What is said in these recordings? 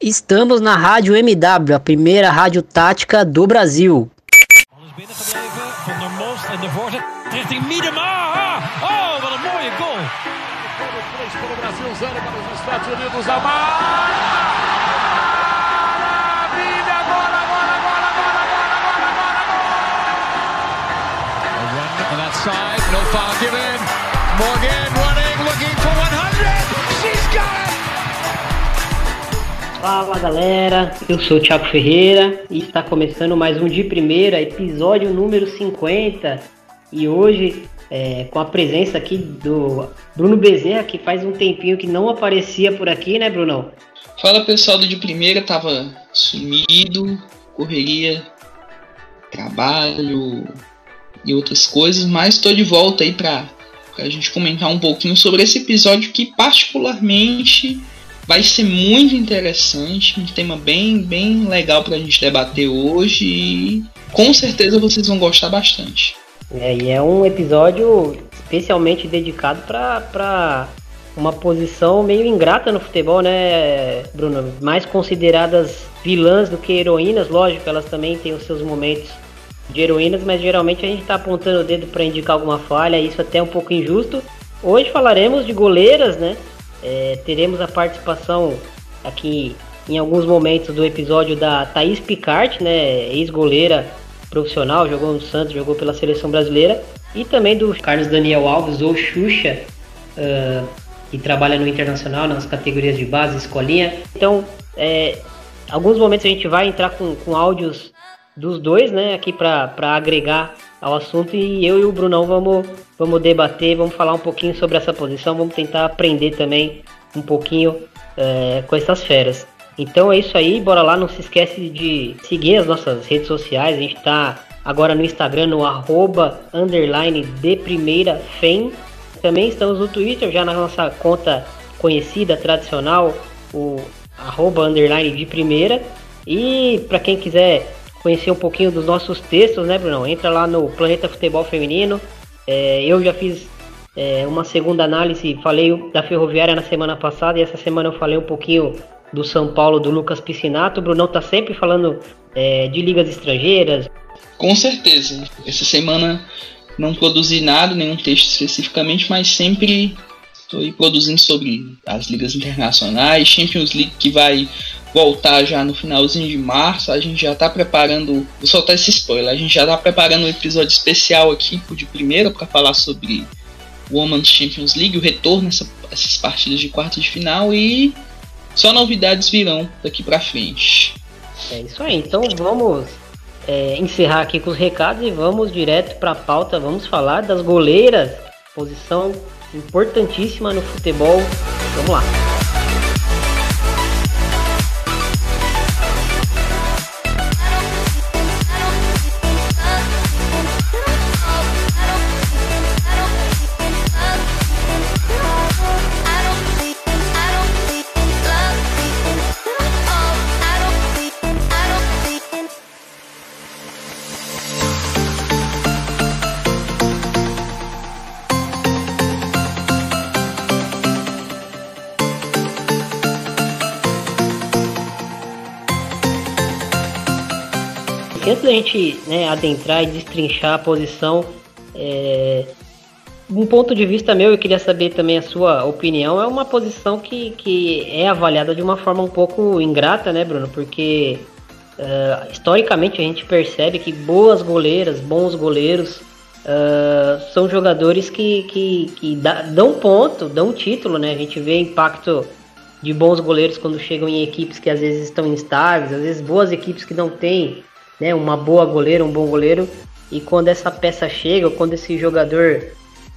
Estamos na Rádio MW, a primeira rádio tática do Brasil. Van der Most en de voorzet richting Miedema. Oh, wat een mooie goal. Para o Brasil, zero para os Estados Unidos. Amar! Fala galera, eu sou o Thiago Ferreira e está começando mais um de primeira, episódio número 50. E hoje, é, com a presença aqui do Bruno Bezerra, que faz um tempinho que não aparecia por aqui, né, Brunão? Fala pessoal do de primeira, tava sumido, correria, trabalho e outras coisas, mas tô de volta aí pra, pra gente comentar um pouquinho sobre esse episódio que particularmente vai ser muito interessante, um tema bem, bem legal pra gente debater hoje e com certeza vocês vão gostar bastante. É, e é um episódio especialmente dedicado para uma posição meio ingrata no futebol, né, Bruno? Mais consideradas vilãs do que heroínas, lógico, elas também têm os seus momentos de heroínas, mas geralmente a gente está apontando o dedo para indicar alguma falha, isso até é um pouco injusto. Hoje falaremos de goleiras, né? É, teremos a participação aqui em alguns momentos do episódio da Thaís Picard, né? Ex-goleira profissional, jogou no Santos, jogou pela seleção brasileira, e também do Carlos Daniel Alves, ou Xuxa, uh, que trabalha no Internacional, nas categorias de base, escolinha. Então, é, alguns momentos a gente vai entrar com, com áudios dos dois, né, aqui para agregar ao assunto, e eu e o Brunão vamos, vamos debater, vamos falar um pouquinho sobre essa posição, vamos tentar aprender também um pouquinho é, com essas feras. Então é isso aí, bora lá, não se esquece de seguir as nossas redes sociais, a gente tá agora no Instagram, no arroba, underline, de primeira, FEM. Também estamos no Twitter, já na nossa conta conhecida, tradicional, o arroba, underline, de primeira. E para quem quiser conhecer um pouquinho dos nossos textos, né, Bruno? Entra lá no Planeta Futebol Feminino. É, eu já fiz é, uma segunda análise, falei da Ferroviária na semana passada e essa semana eu falei um pouquinho do São Paulo, do Lucas Piscinato. O Brunão tá sempre falando é, de ligas estrangeiras. Com certeza. Essa semana não produzi nada, nenhum texto especificamente, mas sempre estou produzindo sobre as ligas internacionais, Champions League que vai voltar já no finalzinho de março. A gente já está preparando, vou soltar esse spoiler, a gente já está preparando um episódio especial aqui de primeira para falar sobre Women's Champions League, o retorno essas partidas de quarta de final e só novidades virão daqui para frente. É isso aí, então vamos é, encerrar aqui com os recados e vamos direto para a pauta. Vamos falar das goleiras, posição importantíssima no futebol. Vamos lá. Antes da gente né, adentrar e destrinchar a posição, é, um ponto de vista meu, eu queria saber também a sua opinião, é uma posição que, que é avaliada de uma forma um pouco ingrata, né, Bruno? Porque uh, historicamente a gente percebe que boas goleiras, bons goleiros, uh, são jogadores que, que, que dá, dão ponto, dão título, né? A gente vê impacto de bons goleiros quando chegam em equipes que às vezes estão instáveis, às vezes boas equipes que não têm né, uma boa goleira, um bom goleiro. E quando essa peça chega, quando esse jogador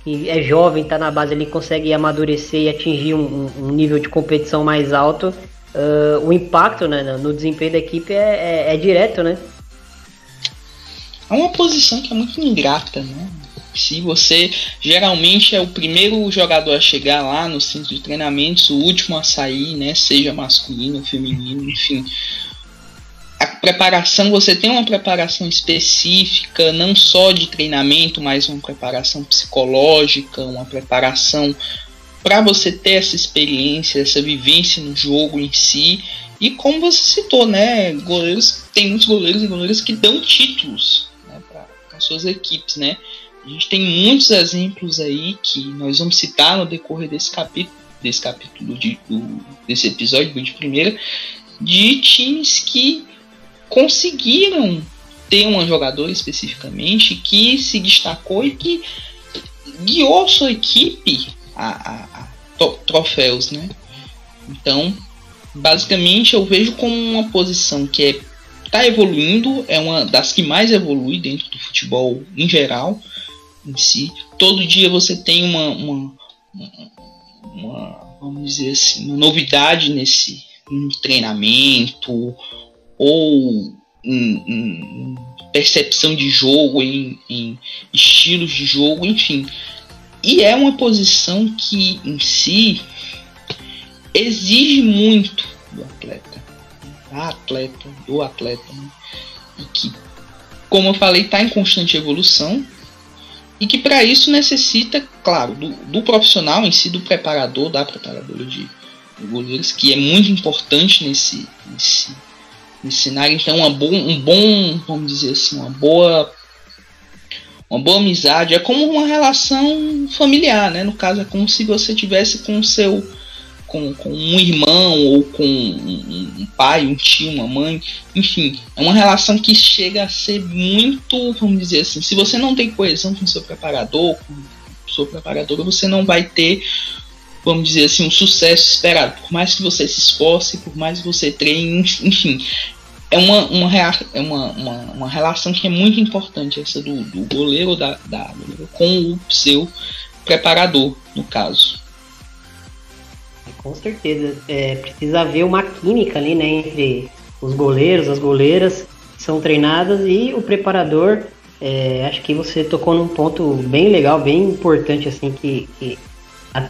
que é jovem, está na base ali, consegue amadurecer e atingir um, um nível de competição mais alto, uh, o impacto né, no desempenho da equipe é, é, é, direto, né? É uma posição que é muito ingrata, né? Se você geralmente é o primeiro jogador a chegar lá no centro de treinamentos, o último a sair, né? Seja masculino, feminino, enfim a preparação, você tem uma preparação específica, não só de treinamento, mas uma preparação psicológica, uma preparação para você ter essa experiência, essa vivência no jogo em si. E como você citou, né, goleiros, tem muitos goleiros e goleiras que dão títulos né, para suas equipes, né? A gente tem muitos exemplos aí que nós vamos citar no decorrer desse capítulo, desse capítulo de, do, desse episódio de primeira, de times que conseguiram ter uma jogadora especificamente que se destacou e que guiou sua equipe a, a, a troféus, né? Então, basicamente eu vejo como uma posição que é tá evoluindo, é uma das que mais evolui dentro do futebol em geral, em si. Todo dia você tem uma, uma, uma vamos dizer assim, uma novidade nesse treinamento ou em, em, percepção de jogo, em, em estilos de jogo, enfim. E é uma posição que em si exige muito do atleta, a atleta, do atleta, né? e que, como eu falei, está em constante evolução e que para isso necessita, claro, do, do, profissional em si, do preparador, da preparadora de, de goleiros, que é muito importante nesse, nesse, cenário. Então, uma bo um bom, vamos dizer assim, uma boa uma boa amizade é como uma relação familiar, né? No caso é como se você tivesse com seu com, com um irmão ou com um, um, pai, um tio, uma mãe, enfim, é uma relação que chega a ser muito, vamos dizer assim, se você não tem coesão com seu preparador, com sua preparadora, você não vai ter, vamos dizer assim, um sucesso esperado. Por mais que você se esforce, por mais que você treine, enfim, é uma, uma, é uma, uma, uma, relação que é muito importante, essa do, do goleiro da, da com o seu preparador, no caso. Com certeza. É, precisa haver uma química ali, né, entre os goleiros, as goleiras que são treinadas e o preparador. É, acho que você tocou num ponto bem legal, bem importante, assim, que, que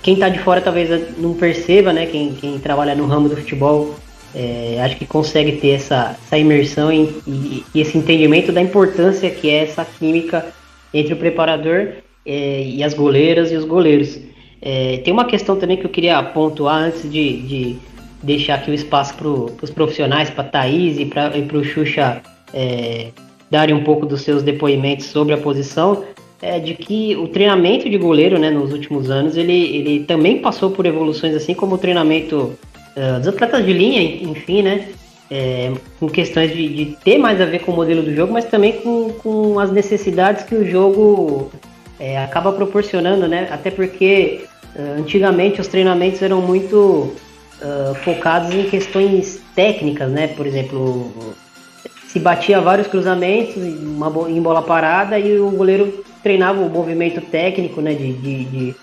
quem está de fora talvez não perceba, né? Quem, quem trabalha no ramo do futebol é, acho que consegue ter essa, essa imersão em, e, e, esse entendimento da importância que é essa química entre o preparador é, e as goleiras e os goleiros. É, tem uma questão também que eu queria pontuar antes de, de deixar aqui o espaço para os profissionais, para a Thaís e para o Xuxa é, darem um pouco dos seus depoimentos sobre a posição, é de que o treinamento de goleiro né, nos últimos anos ele, ele também passou por evoluções assim como o treinamento uh, dos atletas de linha, enfim, né? É, com questões de, de, ter mais a ver com o modelo do jogo, mas também com, com as necessidades que o jogo é, acaba proporcionando, né? Até porque uh, antigamente os treinamentos eram muito uh, focados em questões técnicas, né? Por exemplo, se batia vários cruzamentos em bola parada e o goleiro treinava o movimento técnico, né? De, de, de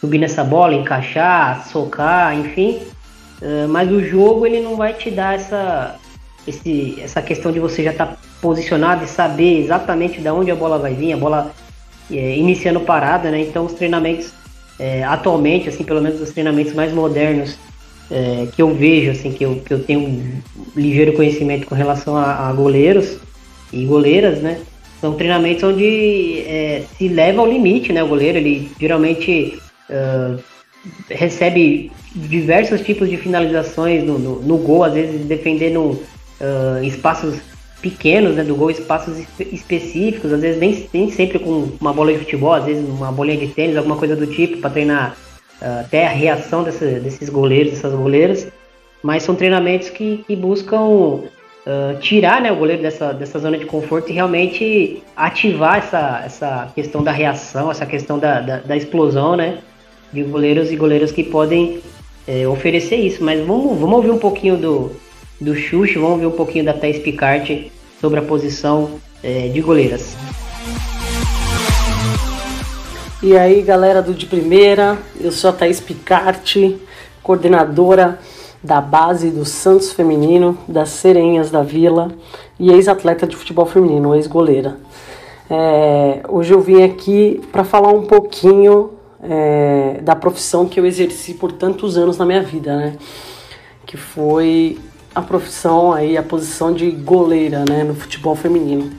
subir nessa bola, encaixar, socar, enfim. Uh, mas o jogo ele não vai te dar essa, esse, essa questão de você já estar tá posicionado e saber exatamente de onde a bola vai vir, a bola é, iniciando parada, né? Então os treinamentos é, atualmente, assim, pelo menos os treinamentos mais modernos é, que eu vejo, assim, que eu, que eu tenho um ligeiro conhecimento com relação a, a goleiros e goleiras, né? São treinamentos onde é, se leva ao limite, né? O goleiro, ele geralmente uh, recebe diversos tipos de finalizações no, no, no gol, às vezes defendendo uh, espaços pequenos né, do gol, espaços específicos, às vezes nem, nem sempre com uma bola de futebol, às vezes uma bolinha de tênis, alguma coisa do tipo, para treinar uh, até a reação desses goleiros, dessas goleiras. Mas são treinamentos que, que buscam uh, tirar né, o goleiro dessa, dessa zona de conforto e realmente ativar essa, essa questão da reação, essa questão da, da, da explosão, né? De goleiros e goleiras que podem é, oferecer isso. Mas vamos, vamos ouvir um pouquinho do, do Xuxa, vamos ouvir um pouquinho da Thais Picard sobre a posição é, de goleiras. E aí, galera do De Primeira, eu sou a Thaís Picarte, coordenadora da base do Santos Feminino, das Serenhas da Vila e ex-atleta de futebol feminino, ex-goleira. É, hoje eu vim aqui para falar um pouquinho é, da profissão que eu exerci por tantos anos na minha vida, né? Que foi a profissão aí, a posição de goleira, né, no futebol feminino.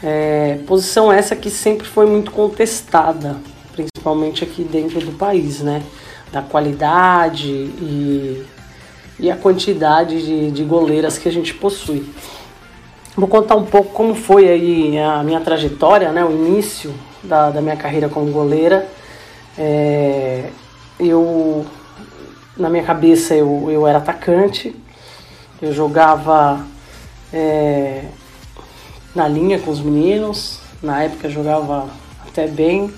É, posição essa que sempre foi muito contestada, principalmente aqui dentro do país, né? da qualidade e, e a quantidade de, de goleiras que a gente possui. Vou contar um pouco como foi aí a minha trajetória, né, o início da, da minha carreira como goleira. É, eu, na minha cabeça, eu, eu era atacante, eu jogava é, na linha com os meninos, na época jogava até bem.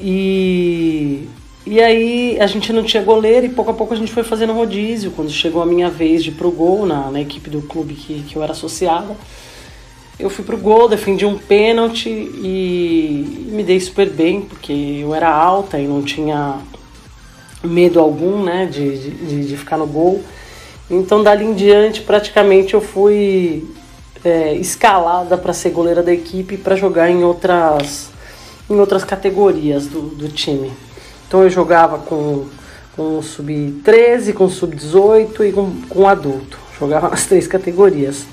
E, e aí a gente não tinha goleiro e pouco a pouco a gente foi fazendo rodízio. Quando chegou a minha vez de ir pro gol na, na equipe do clube que, que eu era associada, eu fui pro gol, defendi um pênalti e me dei super bem, porque eu era alta e não tinha medo algum né, de, de, de ficar no gol. Então dali em diante praticamente eu fui é, escalada para ser goleira da equipe para jogar em outras, em outras categorias do, do time. Então eu jogava com, com sub-13, com sub-18 e com, com adulto. Jogava nas três categorias.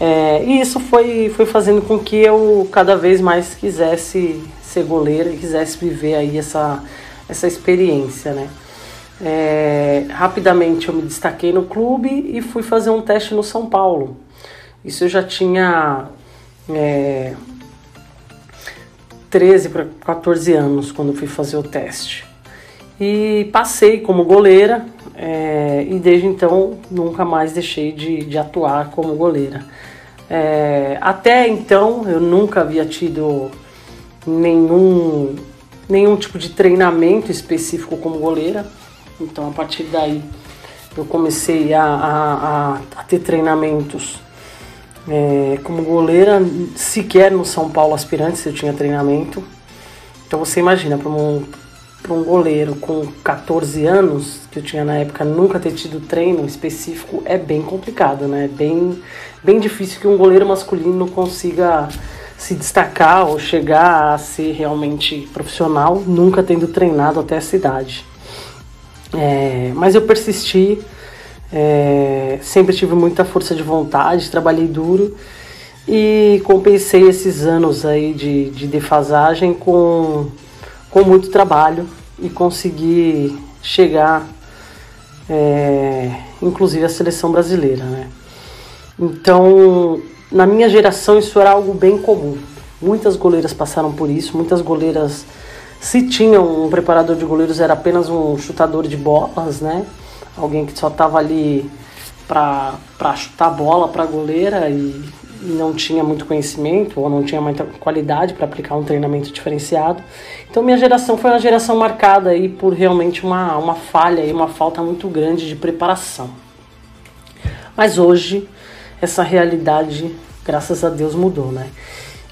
É, e isso foi, foi fazendo com que eu cada vez mais quisesse ser goleira e quisesse viver aí essa, essa experiência, né? É, rapidamente eu me destaquei no clube e fui fazer um teste no São Paulo. Isso eu já tinha é, 13 para 14 anos quando fui fazer o teste. E passei como goleira é, e desde então nunca mais deixei de, de atuar como goleira. É, até então eu nunca havia tido nenhum, nenhum tipo de treinamento específico como goleira. Então a partir daí eu comecei a, a, a ter treinamentos é, como goleira, sequer no São Paulo Aspirantes eu tinha treinamento. Então você imagina, para um, um goleiro com 14 anos, que eu tinha na época, nunca ter tido treino específico, é bem complicado, né? É bem, bem difícil que um goleiro masculino consiga se destacar ou chegar a ser realmente profissional, nunca tendo treinado até essa idade. É, mas eu persisti, é, sempre tive muita força de vontade, trabalhei duro e compensei esses anos aí de, de defasagem com, com muito trabalho e consegui chegar, é, inclusive, à seleção brasileira. Né? Então, na minha geração, isso era algo bem comum. Muitas goleiras passaram por isso, muitas goleiras, se tinham um preparador de goleiros, era apenas um chutador de bolas, né? Alguém que só estava ali para chutar bola para goleira e, e, não tinha muito conhecimento ou não tinha muita qualidade para aplicar um treinamento diferenciado. Então minha geração foi uma geração marcada aí por realmente uma, uma falha e uma falta muito grande de preparação. Mas hoje essa realidade, graças a Deus, mudou, né?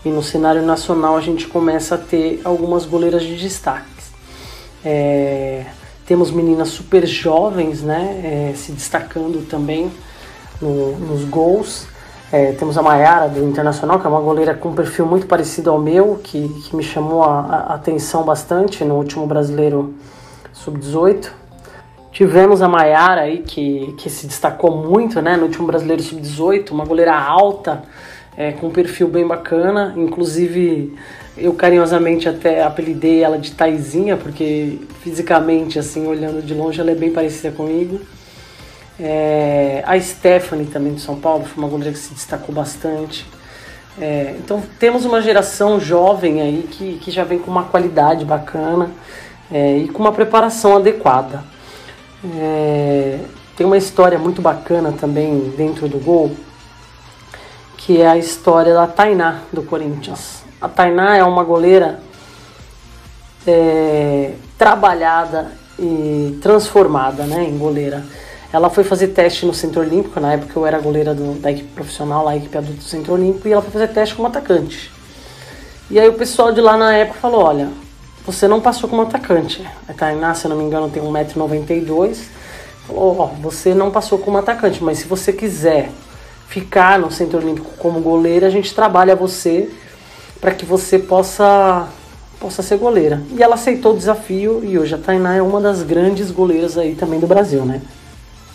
E no cenário nacional a gente começa a ter algumas goleiras de destaques. É, temos meninas super jovens, né, é, se destacando também no, nos gols. É, temos a Maiara do Internacional, que é uma goleira com um perfil muito parecido ao meu, que, que me chamou a, a atenção bastante no último brasileiro sub-18. Tivemos a Maiara aí, que, que se destacou muito né, no último brasileiro sub-18, uma goleira alta, é, com um perfil bem bacana, inclusive eu carinhosamente até apelidei ela de Taizinha, porque fisicamente, assim, olhando de longe, ela é bem parecida comigo. É, a Stephanie também de São Paulo foi uma goleira que se destacou bastante. É, então temos uma geração jovem aí que, que já vem com uma qualidade bacana é, e com uma preparação adequada. É, tem uma história muito bacana também dentro do gol, que é a história da Tainá do Corinthians. A Tainá é uma goleira é, trabalhada e transformada né, em goleira. Ela foi fazer teste no Centro Olímpico, na época eu era goleira do, da equipe profissional, lá, a equipe adulta do Centro Olímpico, e ela foi fazer teste como atacante. E aí o pessoal de lá na época falou, olha, você não passou como atacante. A Tainá, se eu não me engano, tem 1,92m. Falou, ó, você não passou como atacante, mas se você quiser ficar no Centro Olímpico como goleira, a gente trabalha você para que você possa possa ser goleira. E ela aceitou o desafio e hoje a Tainá é uma das grandes goleiras aí também do Brasil, né?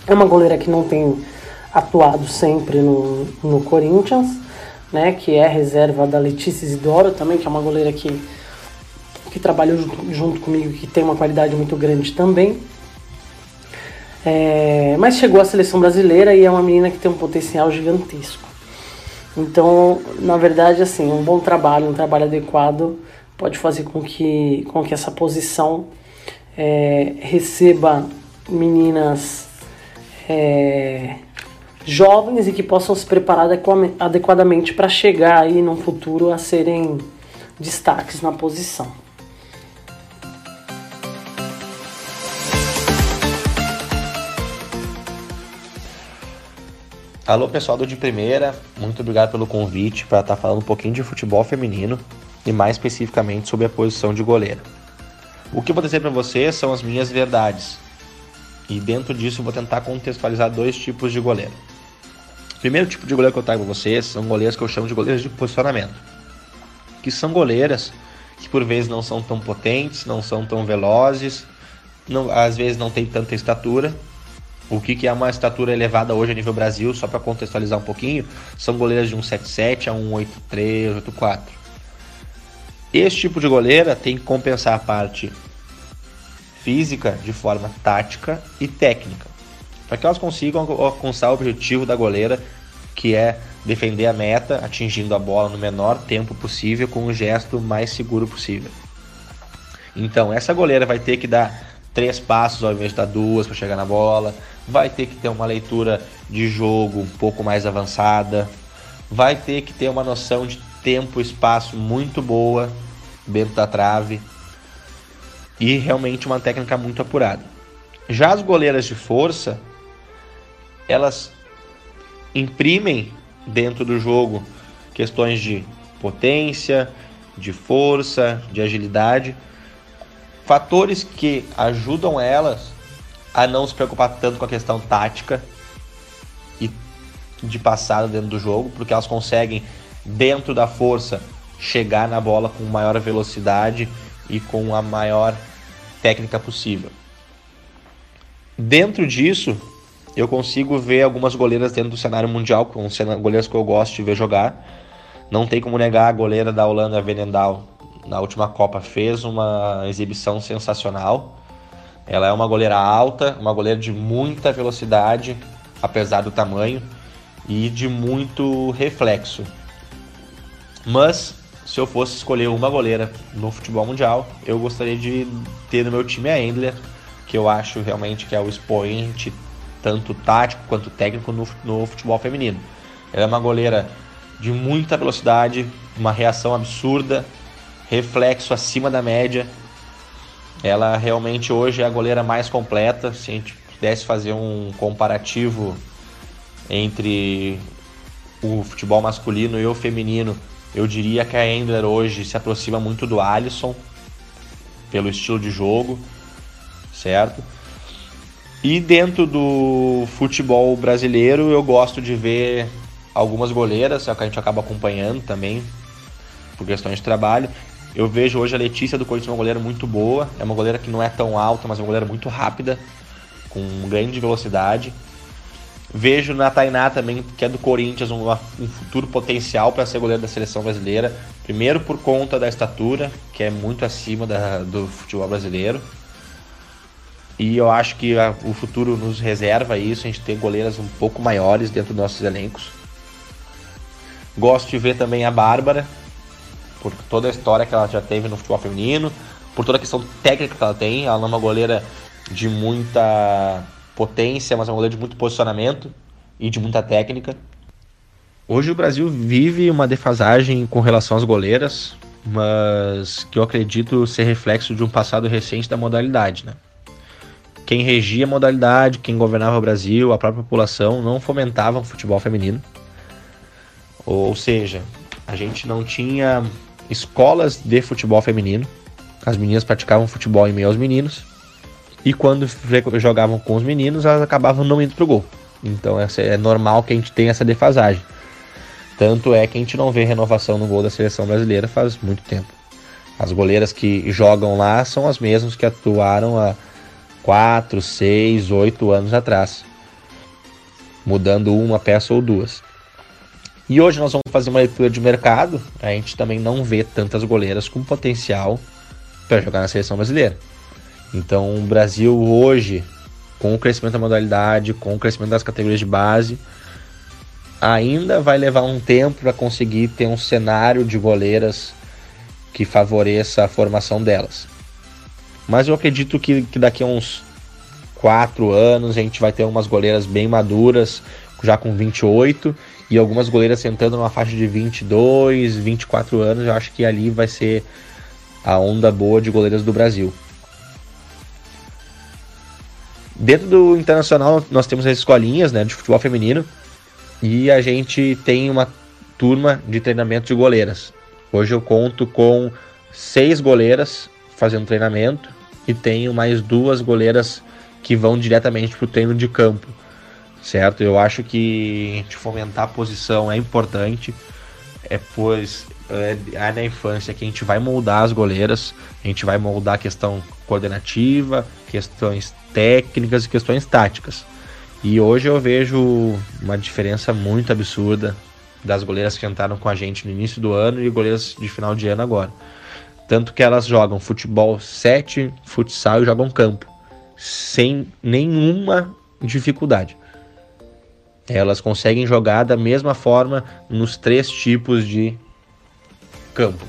É uma goleira que não tem atuado sempre no, no Corinthians, né? Que é reserva da Letícia Isidoro também, que é uma goleira que, que trabalha junto comigo, que tem uma qualidade muito grande também. É, mas chegou à seleção brasileira e é uma menina que tem um potencial gigantesco. Então, na verdade, assim, um bom trabalho, um trabalho adequado pode fazer com que, com que essa posição é, receba meninas é, jovens e que possam se preparar adequadamente para chegar aí no futuro a serem destaques na posição. Alô pessoal do De Primeira, muito obrigado pelo convite para estar tá falando um pouquinho de futebol feminino e mais especificamente sobre a posição de goleiro. O que eu vou dizer para vocês são as minhas verdades e dentro disso eu vou tentar contextualizar dois tipos de goleiro. O primeiro tipo de goleiro que eu trago para vocês são goleiros que eu chamo de goleiros de posicionamento, que são goleiras que por vezes não são tão potentes, não são tão velozes, não, às vezes não tem tanta estatura, o que, que é uma estatura elevada hoje a nível Brasil, só para contextualizar um pouquinho, são goleiras de 1,77 a 1,83, 1,84. Esse tipo de goleira tem que compensar a parte física de forma tática e técnica, para que elas consigam alcançar o objetivo da goleira, que é defender a meta, atingindo a bola no menor tempo possível com o gesto mais seguro possível. Então, essa goleira vai ter que dar três passos ao invés de dar duas para chegar na bola, vai ter que ter uma leitura de jogo um pouco mais avançada, vai ter que ter uma noção de tempo e espaço muito boa dentro da trave. E realmente uma técnica muito apurada. Já as goleiras de força, elas imprimem dentro do jogo questões de potência, de força, de agilidade, fatores que ajudam elas a não se preocupar tanto com a questão tática e de passada dentro do jogo, porque elas conseguem, dentro da força, chegar na bola com maior velocidade e com a maior técnica possível. Dentro disso, eu consigo ver algumas goleiras dentro do cenário mundial, com goleiras que eu gosto de ver jogar. Não tem como negar a goleira da Holanda, Venendal, na última Copa fez uma exibição sensacional. Ela é uma goleira alta, uma goleira de muita velocidade, apesar do tamanho, e de muito reflexo. Mas, se eu fosse escolher uma goleira no futebol mundial, eu gostaria de ter no meu time a Endler, que eu acho realmente que é o expoente, tanto tático quanto técnico, no, no futebol feminino. Ela é uma goleira de muita velocidade, uma reação absurda, reflexo acima da média, ela realmente hoje é a goleira mais completa. Se a gente pudesse fazer um comparativo entre o futebol masculino e o feminino, eu diria que a Endler hoje se aproxima muito do Alisson pelo estilo de jogo, certo? E dentro do futebol brasileiro, eu gosto de ver algumas goleiras, é o que a gente acaba acompanhando também por questões de trabalho. Eu vejo hoje a Letícia do Corinthians uma goleira muito boa. É uma goleira que não é tão alta, mas é uma goleira muito rápida, com grande velocidade. Vejo na Tainá também, que é do Corinthians, um, um futuro potencial para ser goleira da seleção brasileira. Primeiro por conta da estatura, que é muito acima da, do futebol brasileiro. E eu acho que a, o futuro nos reserva isso, a gente ter goleiras um pouco maiores dentro dos nossos elencos. Gosto de ver também a Bárbara, por toda a história que ela já teve no futebol feminino, por toda a questão técnica que ela tem. Ela não é uma goleira de muita potência, mas é uma goleira de muito posicionamento e de muita técnica. Hoje o Brasil vive uma defasagem com relação às goleiras, mas que eu acredito ser reflexo de um passado recente da modalidade, né? Quem regia a modalidade, quem governava o Brasil, a própria população não fomentavam o futebol feminino. Ou seja, a gente não tinha escolas de futebol feminino. As meninas praticavam futebol em meio aos meninos. E quando jogavam com os meninos, elas acabavam não indo pro gol. Então é normal que a gente tenha essa defasagem. Tanto é que a gente não vê renovação no gol da seleção brasileira faz muito tempo. As goleiras que jogam lá são as mesmas que atuaram há 4, 6, 8 anos atrás. Mudando uma peça ou duas. E hoje nós vamos fazer uma leitura de mercado. A gente também não vê tantas goleiras com potencial para jogar na seleção brasileira. Então o Brasil hoje, com o crescimento da modalidade, com o crescimento das categorias de base, ainda vai levar um tempo para conseguir ter um cenário de goleiras que favoreça a formação delas. Mas eu acredito que, que daqui a uns 4 anos a gente vai ter umas goleiras bem maduras, já com 28, e algumas goleiras sentando numa faixa de 22, 24 anos. Eu acho que ali vai ser a onda boa de goleiras do Brasil. Dentro do internacional, nós temos as escolinhas né, de futebol feminino e a gente tem uma turma de treinamento de goleiras. Hoje eu conto com seis goleiras fazendo treinamento e tenho mais duas goleiras que vão diretamente para o treino de campo, certo? Eu acho que fomentar a posição é importante, é pois é, é na infância que a gente vai moldar as goleiras, a gente vai moldar a questão coordenativa, questões técnicas e questões táticas. E hoje eu vejo uma diferença muito absurda das goleiras que entraram com a gente no início do ano e goleiras de final de ano agora. Tanto que elas jogam futebol 7, futsal e jogam campo, sem nenhuma dificuldade. Elas conseguem jogar da mesma forma nos três tipos de campo.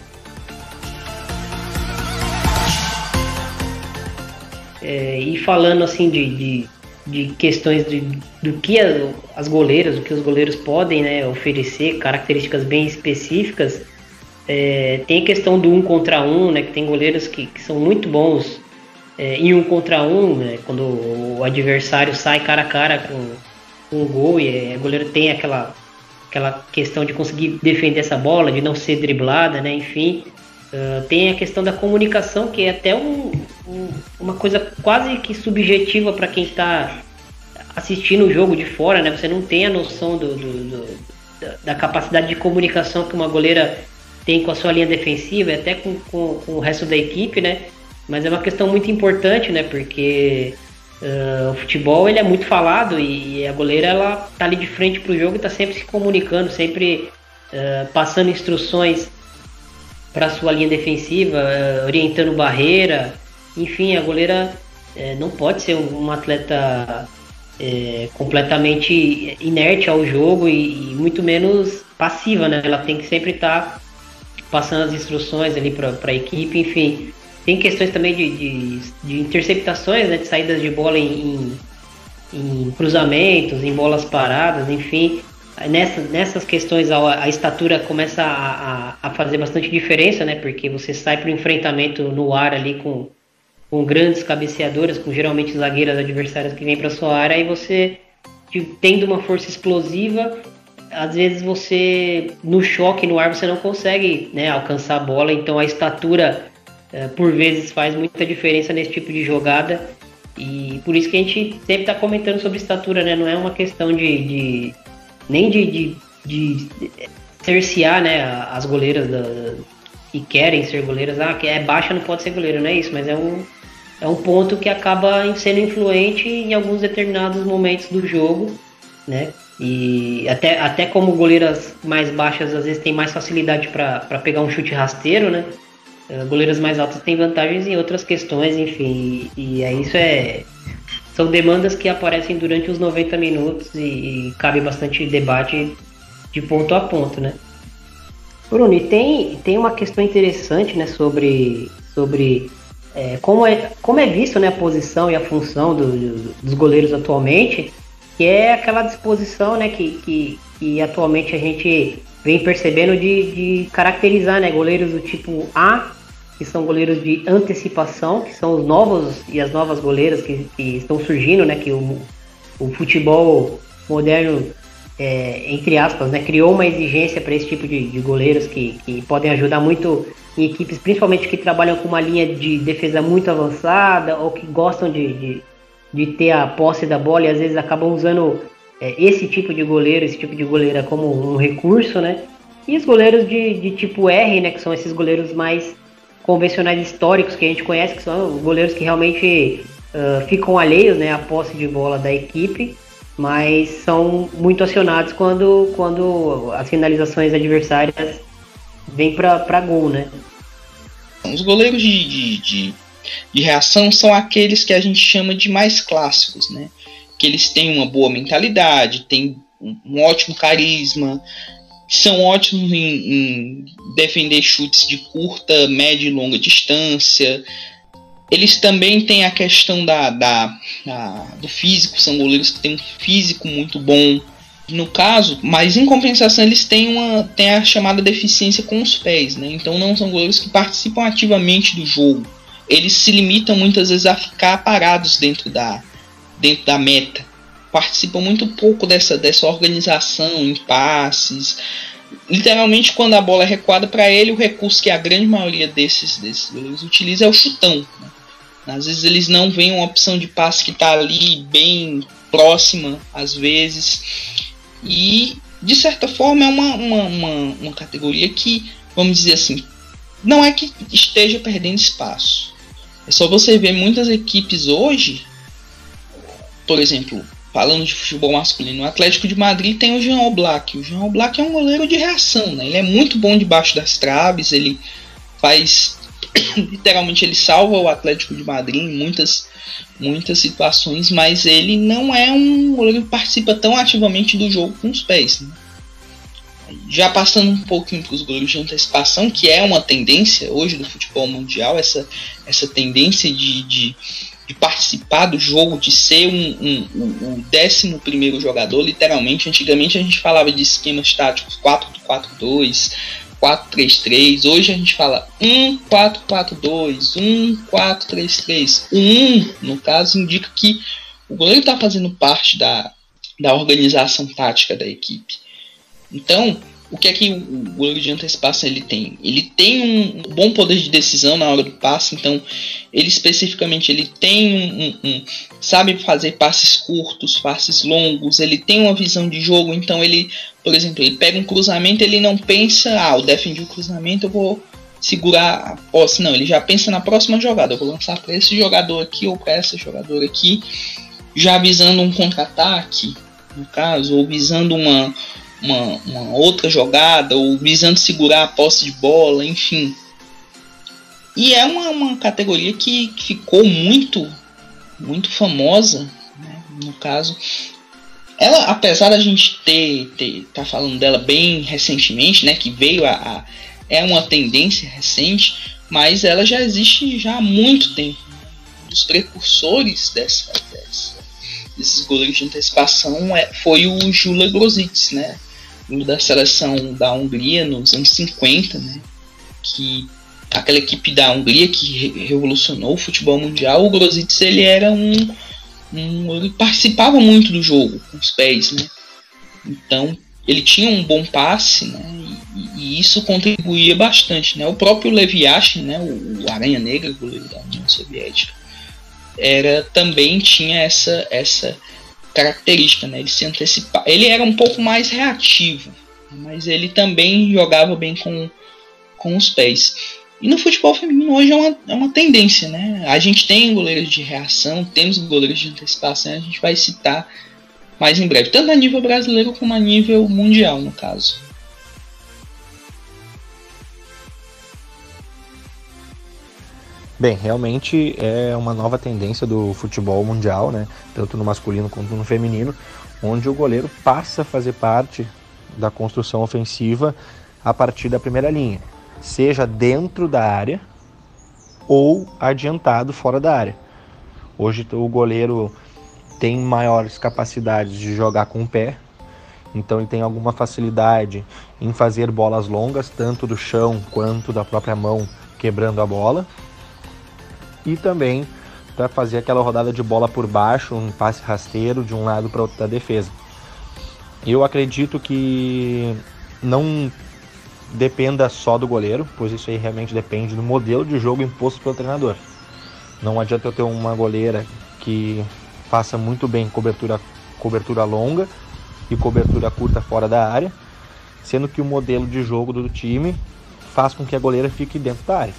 É, e falando assim de, de, de questões de, do que as, as goleiras, o que os goleiros podem né, oferecer, características bem específicas, é, tem a questão do um contra um, né, que tem goleiros que, que são muito bons é, em um contra um, né, quando o adversário sai cara a cara com, com o gol e o goleiro tem aquela, aquela questão de conseguir defender essa bola, de não ser driblada, né, enfim. Uh, tem a questão da comunicação, que é até um, um, uma coisa quase que subjetiva para quem está assistindo o jogo de fora, né? Você não tem a noção do, do, do da, da, capacidade de comunicação que uma goleira tem com a sua linha defensiva, até com, com, com, o resto da equipe, né? Mas é uma questão muito importante, né? Porque uh, o futebol ele é muito falado e, a goleira ela tá ali de frente para o jogo e está sempre se comunicando, sempre uh, passando instruções para sua linha defensiva, uh, orientando barreira. Enfim, a goleira não pode ser um, um atleta completamente inerte ao jogo e, e, muito menos passiva, né? Ela tem que sempre estar tá passando as instruções ali para a equipe, enfim. Tem questões também de, de, de interceptações, né, de saídas de bola em, em, em cruzamentos, em bolas paradas, enfim. Nessa, nessas questões a, a estatura começa a, a, a, fazer bastante diferença, né? Porque você sai para o enfrentamento no ar ali com, com grandes cabeceadoras, com geralmente zagueiras adversárias que vêm para sua área, e você tendo uma força explosiva, às vezes você no choque no ar você não consegue né, alcançar a bola, então a estatura por vezes faz muita diferença nesse tipo de jogada e por isso que a gente sempre está comentando sobre estatura, né? Não é uma questão de, de nem de, de, de, cercear né, as goleiras da, que querem ser goleiras. Ah, que é baixa não pode ser goleira, não é isso, mas é um, é um ponto que acaba sendo influente em alguns determinados momentos do jogo, né? E até, até como goleiras mais baixas às vezes têm mais facilidade para pegar um chute rasteiro, né? Goleiras mais altas têm vantagens em outras questões, enfim. E, e é isso é. São demandas que aparecem durante os 90 minutos e, e cabe bastante debate de ponto a ponto, né? Bruno, e tem, tem uma questão interessante né, sobre, sobre é, como, é, como é visto né, a posição e a função do, do, dos goleiros atualmente, que é aquela disposição né, que, que, que atualmente a gente vem percebendo de, de caracterizar né, goleiros do tipo A que são goleiros de antecipação, que são os novos e as novas goleiras que, que estão surgindo, né? Que o, o futebol moderno, é, entre aspas, né, criou uma exigência para esse tipo de, de goleiros que, que podem ajudar muito em equipes, principalmente que trabalham com uma linha de defesa muito avançada ou que gostam de, de, de ter a posse da bola e às vezes acabam usando é, esse tipo de goleiro, esse tipo de goleira como um recurso, né? E os goleiros de, de tipo R, né, que são esses goleiros mais convencionais históricos que a gente conhece, que são goleiros que realmente uh, ficam alheios né, à posse de bola da equipe, mas são muito acionados quando, quando as finalizações adversárias vêm para gol, né? Os goleiros de, de, de, de reação são aqueles que a gente chama de mais clássicos, né? Que eles têm uma boa mentalidade, têm um ótimo carisma, são ótimos em, em, defender chutes de curta, média e longa distância. Eles também têm a questão da, da, da, do físico, são goleiros que têm um físico muito bom. No caso, mas em compensação eles têm, uma, têm a chamada deficiência com os pés, né? Então não são goleiros que participam ativamente do jogo. Eles se limitam muitas vezes a ficar parados dentro da, dentro da meta participam muito pouco dessa, dessa organização em passes. Literalmente, quando a bola é recuada para ele, o recurso que a grande maioria desses, desses goleiros utiliza é o chutão. Né? Às vezes eles não veem uma opção de passe que está ali bem próxima, às vezes. E, de certa forma, é uma, uma, uma, uma categoria que, vamos dizer assim, não é que esteja perdendo espaço. É só você ver muitas equipes hoje, por exemplo, falando de futebol masculino, o Atlético de Madrid tem o Jean Oblak. O Jean Oblak é um goleiro de reação, né? Ele é muito bom debaixo das traves, ele faz literalmente ele salva o Atlético de Madrid em muitas muitas situações, mas ele não é um goleiro que participa tão ativamente do jogo com os pés. Né? Já passando um pouquinho para os goleiros de antecipação, que é uma tendência hoje do futebol mundial, essa, essa tendência de, de de participar do jogo, de ser um, um, um, décimo primeiro jogador, literalmente. Antigamente a gente falava de esquemas táticos 4-4-2, 4-3-3. Hoje a gente fala 1-4-4-2, 1-4-3-3. O 1, no caso, indica que o goleiro está fazendo parte da, da organização tática da equipe. Então, o que é que o goleiro de antecipação ele tem? Ele tem um bom poder de decisão na hora do passe, então ele especificamente ele tem um, um, um, sabe fazer passes curtos, passes longos, ele tem uma visão de jogo, então ele, por exemplo, ele pega um cruzamento, ele não pensa, ah, eu defendi o cruzamento, eu vou segurar a posse, não, ele já pensa na próxima jogada, eu vou lançar para esse jogador aqui ou para essa jogador aqui, já visando um contra-ataque, no caso, ou visando uma uma, uma outra jogada ou visando segurar a posse de bola, enfim. E é uma, uma categoria que ficou muito, muito famosa, né? no caso. Ela, apesar da gente ter, ter tá falando dela bem recentemente, né, que veio a, a é uma tendência recente, mas ela já existe já há muito tempo. Um dos precursores dessa, dessa desses goleiros de antecipação é, foi o Jula Grositz, né? Da seleção da Hungria nos anos 50, né? Que aquela equipe da Hungria que revolucionou o futebol mundial, o Grositz ele era um, um, ele participava muito do jogo com os pés, né? Então ele tinha um bom passe, né? E, e isso contribuía bastante, né? O próprio Levi Yashin, né? O, o Aranha Negra, goleiro da União Soviética, era também tinha essa essa característica, né? Ele se antecipava. Ele era um pouco mais reativo, mas ele também jogava bem com, com os pés. E no futebol feminino hoje é uma, é uma tendência, né? A gente tem goleiros de reação, temos goleiros de antecipação, a gente vai citar mais em breve, tanto a nível brasileiro como a nível mundial, no caso. Bem, realmente é uma nova tendência do futebol mundial, né? Tanto no masculino quanto no feminino, onde o goleiro passa a fazer parte da construção ofensiva a partir da primeira linha, seja dentro da área ou adiantado fora da área. Hoje o goleiro tem maiores capacidades de jogar com o pé, então ele tem alguma facilidade em fazer bolas longas, tanto do chão quanto da própria mão quebrando a bola e também para fazer aquela rodada de bola por baixo, um passe rasteiro de um lado para outro da defesa. Eu acredito que não dependa só do goleiro, pois isso aí realmente depende do modelo de jogo imposto pelo treinador. Não adianta eu ter uma goleira que faça muito bem cobertura, cobertura longa e cobertura curta fora da área, sendo que o modelo de jogo do time faz com que a goleira fique dentro da área.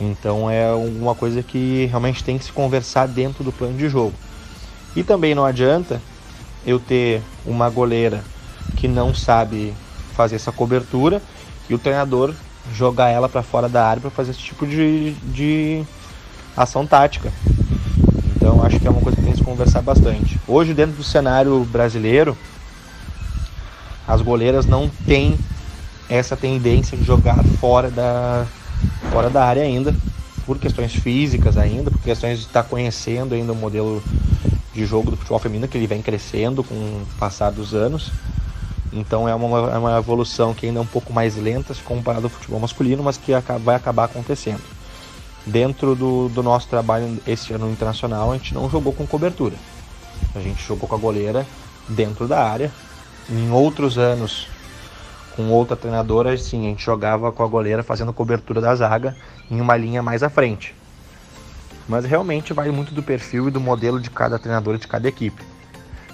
Então é uma coisa que realmente tem que se conversar dentro do plano de jogo. E também não adianta eu ter uma goleira que não sabe fazer essa cobertura e o treinador jogar ela para fora da área para fazer esse tipo de, de ação tática. Então acho que é uma coisa que tem que se conversar bastante. Hoje dentro do cenário brasileiro, as goleiras não têm essa tendência de jogar fora da, fora da área ainda, por questões físicas ainda, por questões de estar conhecendo ainda o modelo de jogo do futebol feminino que ele vem crescendo com o passar dos anos. Então é uma, é uma evolução que ainda é um pouco mais lenta se comparado ao futebol masculino, mas que vai acabar acontecendo. Dentro do, do nosso trabalho esse ano internacional, a gente não jogou com cobertura. A gente jogou com a goleira dentro da área. Em outros anos, com outra treinadora, sim, a gente jogava com a goleira fazendo cobertura da zaga em uma linha mais à frente. Mas realmente vai muito do perfil e do modelo de cada treinador e de cada equipe.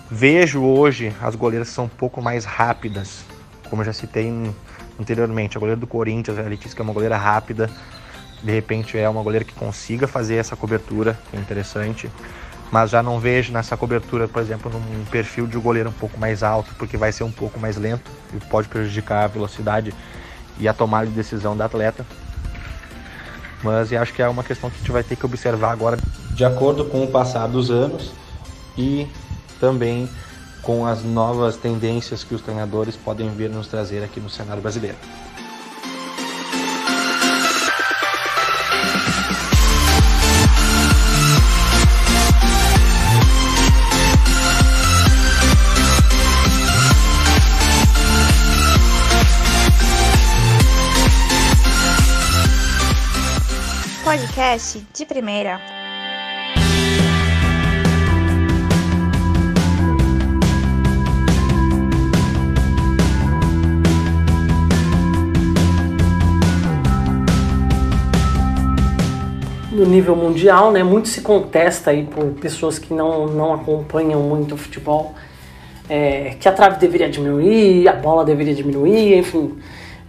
Vejo hoje as goleiras são um pouco mais rápidas, como eu já citei anteriormente. A goleira do Corinthians, a Letícia, que é uma goleira rápida, de repente é uma goleira que consiga fazer essa cobertura, é interessante. Mas já não vejo nessa cobertura, por exemplo, num perfil de goleiro um pouco mais alto, porque vai ser um pouco mais lento e pode prejudicar a velocidade e a tomada de decisão da atleta. Mas eu acho que é uma questão que a gente vai ter que observar agora, de acordo com o passar dos anos e também com as novas tendências que os treinadores podem vir nos trazer aqui no cenário brasileiro. Podcast de primeira. no nível mundial, né? Muito se contesta aí por pessoas que não, não acompanham muito o futebol, é, que a trave deveria diminuir, a bola deveria diminuir, enfim.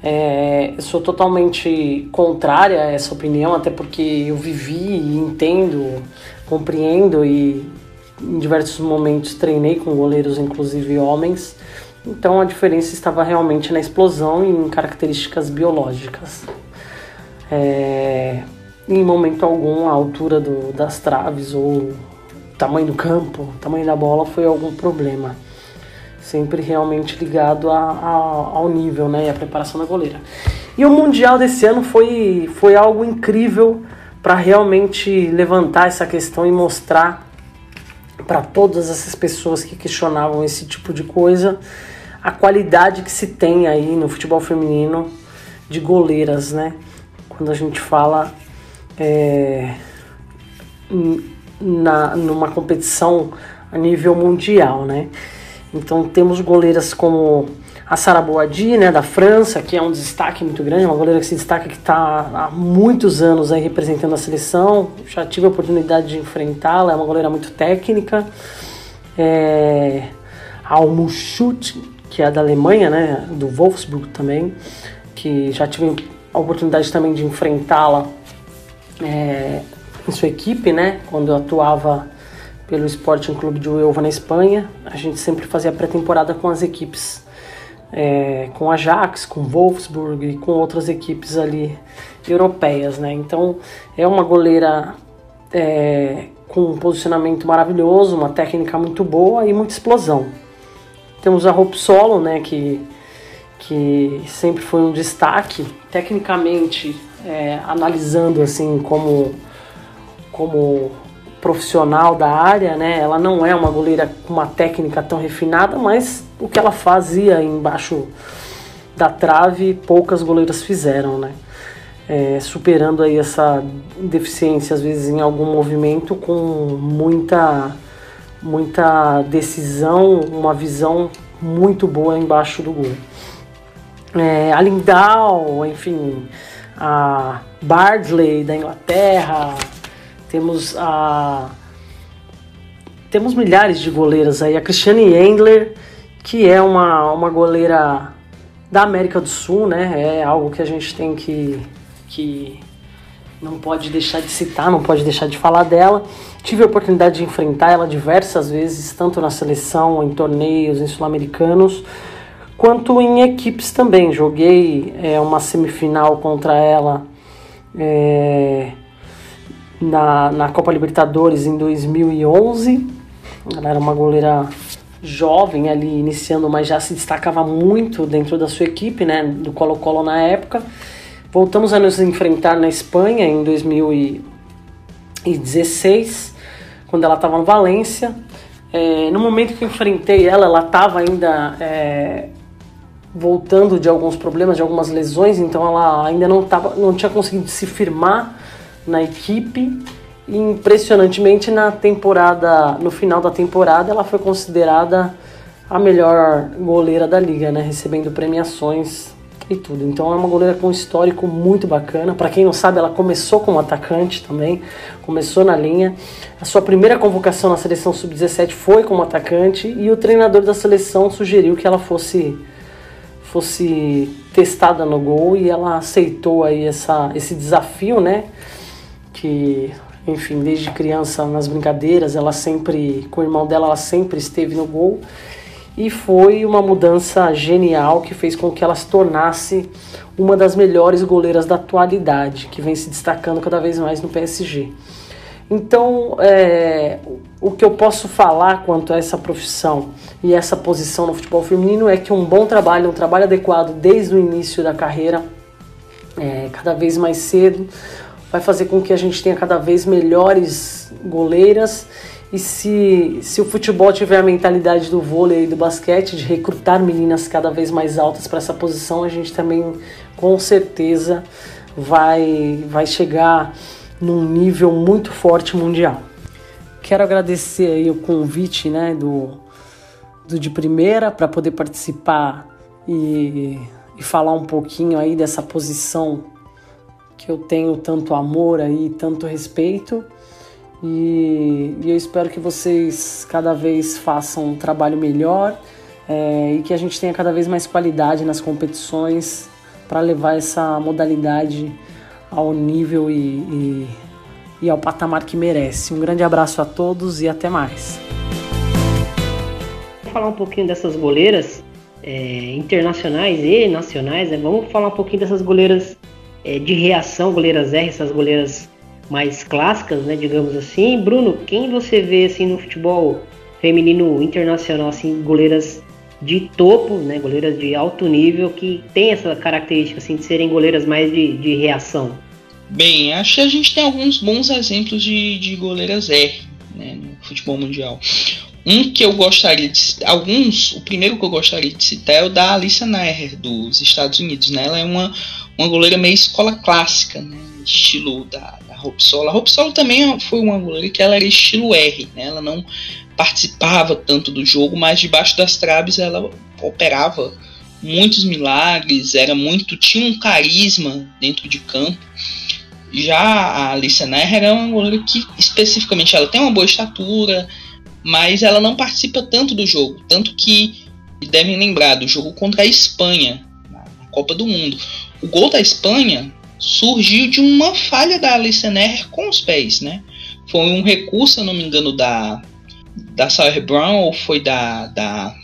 É, eu sou totalmente contrária a essa opinião, até porque eu vivi e entendo, compreendo e em diversos momentos treinei com goleiros, inclusive homens. Então a diferença estava realmente na explosão e em características biológicas. É, em momento algum a altura do, das traves ou tamanho do campo, tamanho da bola foi algum problema. Sempre realmente ligado a, a, ao nível né, e a preparação da goleira. E o Mundial desse ano foi, foi algo incrível para realmente levantar essa questão e mostrar para todas essas pessoas que questionavam esse tipo de coisa a qualidade que se tem aí no futebol feminino de goleiras, né? Quando a gente fala é, na, numa competição a nível mundial, né? Então temos goleiras como a Sara Boadi, né, da França, que é um destaque muito grande, uma goleira que se destaca que está há muitos anos aí representando a seleção. Já tive a oportunidade de enfrentá-la, é uma goleira muito técnica. É, Almuschut, que é da Alemanha, né, do Wolfsburg também, que já tive a oportunidade também de enfrentá-la é, em sua equipe, né? Quando eu atuava pelo Sporting Clube de Uelva na Espanha, a gente sempre fazia pré-temporada com as equipes, é, com Ajax, com Wolfsburg e com outras equipes ali europeias, né? Então é uma goleira é, com um posicionamento maravilhoso, uma técnica muito boa e muita explosão. Temos a Hope Solo, né? Que que sempre foi um destaque tecnicamente é, analisando assim como como profissional da área, né? Ela não é uma goleira com uma técnica tão refinada, mas o que ela fazia embaixo da trave poucas goleiras fizeram, né? É, superando aí essa deficiência às vezes em algum movimento com muita muita decisão, uma visão muito boa embaixo do gol. É, a Lindau, enfim, a Bardley da Inglaterra, temos a temos milhares de goleiras aí, a Christiane Endler, que é uma, uma goleira da América do Sul, né? É algo que a gente tem que, que não pode deixar de citar, não pode deixar de falar dela. Tive a oportunidade de enfrentar ela diversas vezes, tanto na seleção, em torneios, em sul-americanos, quanto em equipes também. Joguei é, uma semifinal contra ela é, na, na Copa Libertadores em 2011. Ela era uma goleira jovem ali, iniciando, mas já se destacava muito dentro da sua equipe, né, do Colo-Colo na época. Voltamos a nos enfrentar na Espanha em 2016, quando ela estava no Valência. É, no momento que eu enfrentei ela, ela estava ainda é, voltando de alguns problemas, de algumas lesões, então ela ainda não, tava, não tinha conseguido se firmar na equipe. E, impressionantemente, na temporada, no final da temporada, ela foi considerada a melhor goleira da liga, né? Recebendo premiações e tudo. Então é uma goleira com um histórico muito bacana. Para quem não sabe, ela começou como atacante também, começou na linha. A sua primeira convocação na seleção sub-17 foi como atacante e o treinador da seleção sugeriu que ela fosse fosse testada no gol e ela aceitou aí essa, esse desafio, né? Que, enfim, desde criança nas brincadeiras, ela sempre, com o irmão dela, ela sempre esteve no gol. E foi uma mudança genial que fez com que ela se tornasse uma das melhores goleiras da atualidade, que vem se destacando cada vez mais no PSG. Então, é, o que eu posso falar quanto a essa profissão e essa posição no futebol feminino é que um bom trabalho, um trabalho adequado desde o início da carreira, é, cada vez mais cedo, vai fazer com que a gente tenha cada vez melhores goleiras. E se, se o futebol tiver a mentalidade do vôlei e do basquete, de recrutar meninas cada vez mais altas para essa posição, a gente também com certeza vai, vai chegar num nível muito forte mundial. Quero agradecer aí o convite né, do, do de primeira para poder participar e, e falar um pouquinho aí dessa posição que eu tenho tanto amor aí, tanto respeito. E, e, eu espero que vocês cada vez façam um trabalho melhor é, e que a gente tenha cada vez mais qualidade nas competições para levar essa modalidade ao nível e, e, e ao patamar que merece. Um grande abraço a todos e até mais. Vou falar um pouquinho dessas goleiras é, internacionais e nacionais. Né? Vamos falar um pouquinho dessas goleiras é, de reação, goleiras R, essas goleiras mais clássicas, né, digamos assim. Bruno, quem você vê assim no futebol feminino internacional, assim, goleiras de topo, né, goleiras de alto nível que tem essa característica assim de serem goleiras mais de, de reação? Bem, acho que a gente tem alguns bons exemplos de, de goleiras R né, no futebol mundial. Um que eu gostaria de alguns, o primeiro que eu gostaria de citar é o da Alissa Nair dos Estados Unidos, né? Ela é uma, uma goleira meio escola clássica, né? Estilo da, da Hope Solo. A Hope Solo também foi uma goleira que ela era estilo R, né? Ela não participava tanto do jogo, mas debaixo das traves ela operava muitos milagres, era muito tinha um carisma dentro de campo. Já a Alicia Nair era uma goleira que especificamente ela tem uma boa estatura, mas ela não participa tanto do jogo, tanto que devem lembrar do jogo contra a Espanha na Copa do Mundo. O gol da Espanha surgiu de uma falha da Alicia Nair com os pés, né? Foi um recurso, se não me engano, da da Sawyer Brown ou foi da, da,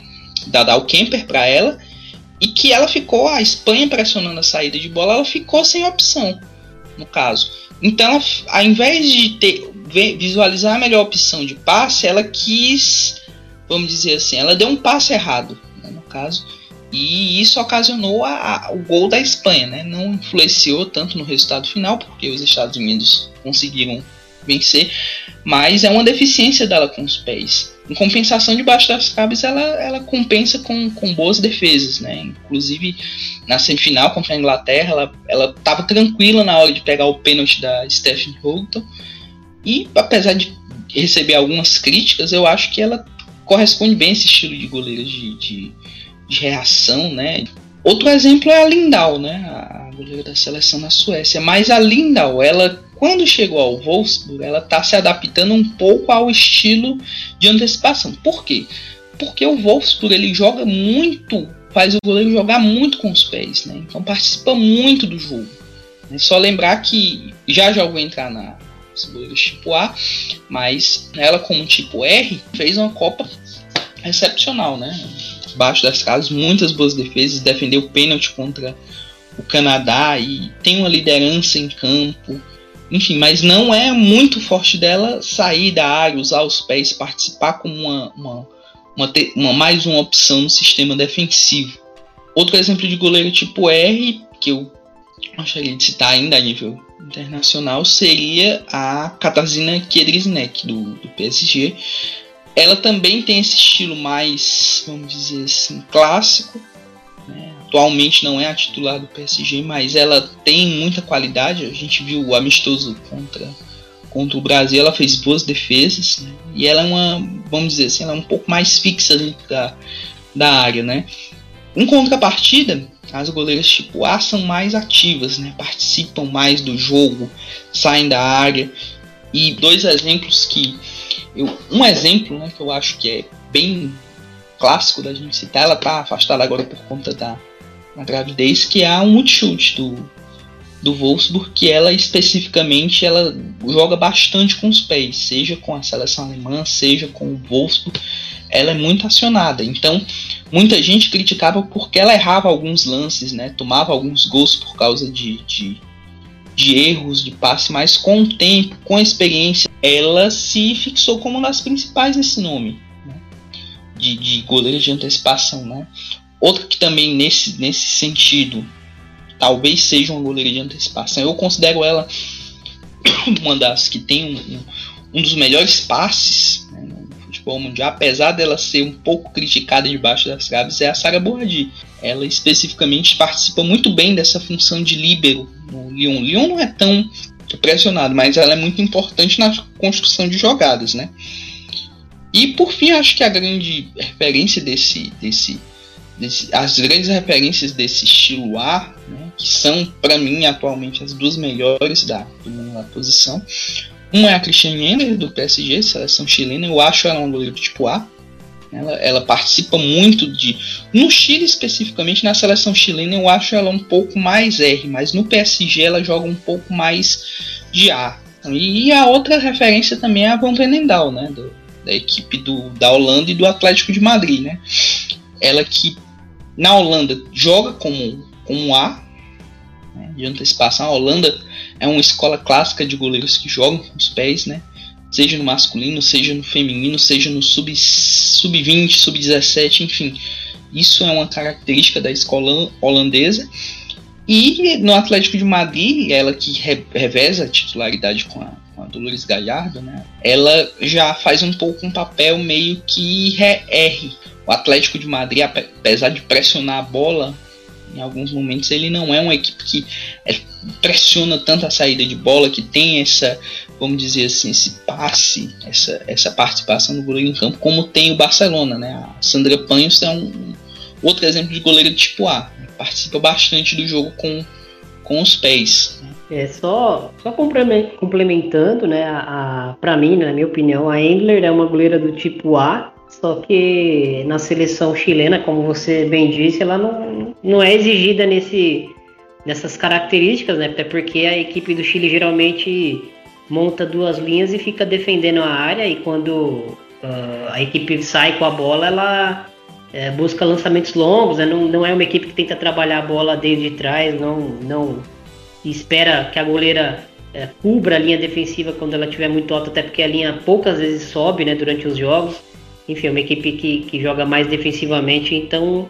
da Dal Kemper para ela e que ela ficou, a Espanha pressionando a saída de bola, ela ficou sem opção, no caso. Então, ela, ao invés de ter, visualizar a melhor opção de passe, ela quis, vamos dizer assim, ela deu um passe errado, né, no caso, e isso ocasionou a, a, o gol da Espanha, né? Não influenciou tanto no resultado final, porque os Estados Unidos conseguiram vencer, mas é uma deficiência dela com os pés. Em compensação, debaixo das cabes, ela, ela compensa com, com boas defesas, né? Inclusive, na semifinal contra a Inglaterra, ela estava tranquila na hora de pegar o pênalti da Stephanie Houghton. E, apesar de receber algumas críticas, eu acho que ela corresponde bem a esse estilo de goleiro de, de, de reação, né? Outro exemplo é a Lindau, né? A goleira da seleção da Suécia. Mas a Lindau, ela quando chegou ao Wolfsburg, ela está se adaptando um pouco ao estilo de antecipação. Por quê? Porque o Wolfsburg ele joga muito, faz o goleiro jogar muito com os pés, né? Então participa muito do jogo. É só lembrar que já vou entrar na goleiros tipo A, mas ela como tipo R fez uma Copa excepcional, né? Debaixo das casas, muitas boas defesas, defendeu o pênalti contra o Canadá e tem uma liderança em campo. Enfim, mas não é muito forte dela sair da área, usar os pés, participar como uma, uma, uma, uma mais uma opção no sistema defensivo. Outro exemplo de goleiro tipo R, que eu gostaria de citar ainda a nível internacional, seria a Katarzyna Kiedrisnek, do, do PSG. Ela também tem esse estilo mais, vamos dizer assim, clássico. Né? Atualmente não é a titular do PSG, mas ela tem muita qualidade. A gente viu o amistoso contra, contra o Brasil, ela fez boas defesas. Né? E ela é uma, vamos dizer assim, ela é um pouco mais fixa dentro da, da área. Né? Em contrapartida, as goleiras tipo A são mais ativas, né? participam mais do jogo, saem da área. E dois exemplos que. Eu, um exemplo né, que eu acho que é bem clássico da gente citar, ela está afastada agora por conta da, da gravidez, que é a Mutschut do, do Wolfsburg, que ela especificamente ela joga bastante com os pés, seja com a seleção alemã, seja com o Wolfsburg, ela é muito acionada. Então, muita gente criticava porque ela errava alguns lances, né? Tomava alguns gols por causa de, de, de erros de passe, mas com o tempo, com a experiência, ela se fixou como uma das principais nesse nome né? de, de goleiro de antecipação, né? Outra que também nesse, nesse sentido talvez seja uma goleira de antecipação. Eu considero ela uma das que tem um, um dos melhores passes né, futebol mundial, apesar dela ser um pouco criticada debaixo das traves, é a Sara Boadi. Ela especificamente participa muito bem dessa função de líbero no Lyon. Lyon não é tão pressionado, mas ela é muito importante na construção de jogadas, né? E por fim, acho que a grande referência desse, desse, desse as grandes referências desse estilo A, né, que são para mim atualmente as duas melhores da, na posição, uma é a Christiane Ender, do PSG, seleção chilena. Eu acho ela uma goleira tipo A. Ela, ela, participa muito de. No Chile, especificamente, na seleção chilena, eu acho ela um pouco mais R, mas no PSG ela joga um pouco mais de A. E a outra referência também é a Van Venendal, né? Do, da equipe do, da Holanda e do Atlético de Madrid, né? Ela que na Holanda joga como, como A, né, de antecipação. A Holanda é uma escola clássica de goleiros que jogam com os pés, né? Seja no masculino, seja no feminino, seja no sub-20, sub, sub 17, enfim. Isso é uma característica da escola holandesa. E no Atlético de Madrid, ela que reveza a titularidade com a, com a Dolores Gallardo, né? Ela já faz um pouco um papel meio que R. O Atlético de Madrid, apesar de pressionar a bola, em alguns momentos ele não é uma equipe que é, pressiona tanto a saída de bola, que tem essa, vamos dizer assim, esse passe, essa, essa participação do goleiro em campo, como tem o Barcelona, né? A Sandra Panhos é um, outro exemplo de goleiro tipo A, né? participa bastante do jogo com, com os pés. É só, só complementando, né? A, a para mim, na minha opinião, a Engler é uma goleira do tipo A só que na seleção chilena, como você bem disse, ela não, não é exigida nesse, nessas características, né? Até porque a equipe do Chile geralmente monta duas linhas e fica defendendo a área e quando uh, a equipe sai com a bola, ela é, busca lançamentos longos, né? não, não é uma equipe que tenta trabalhar a bola desde trás, não, não espera que a goleira é, cubra a linha defensiva quando ela estiver muito alta, até porque a linha poucas vezes sobe né, durante os jogos enfim, é uma equipe que, que joga mais defensivamente, então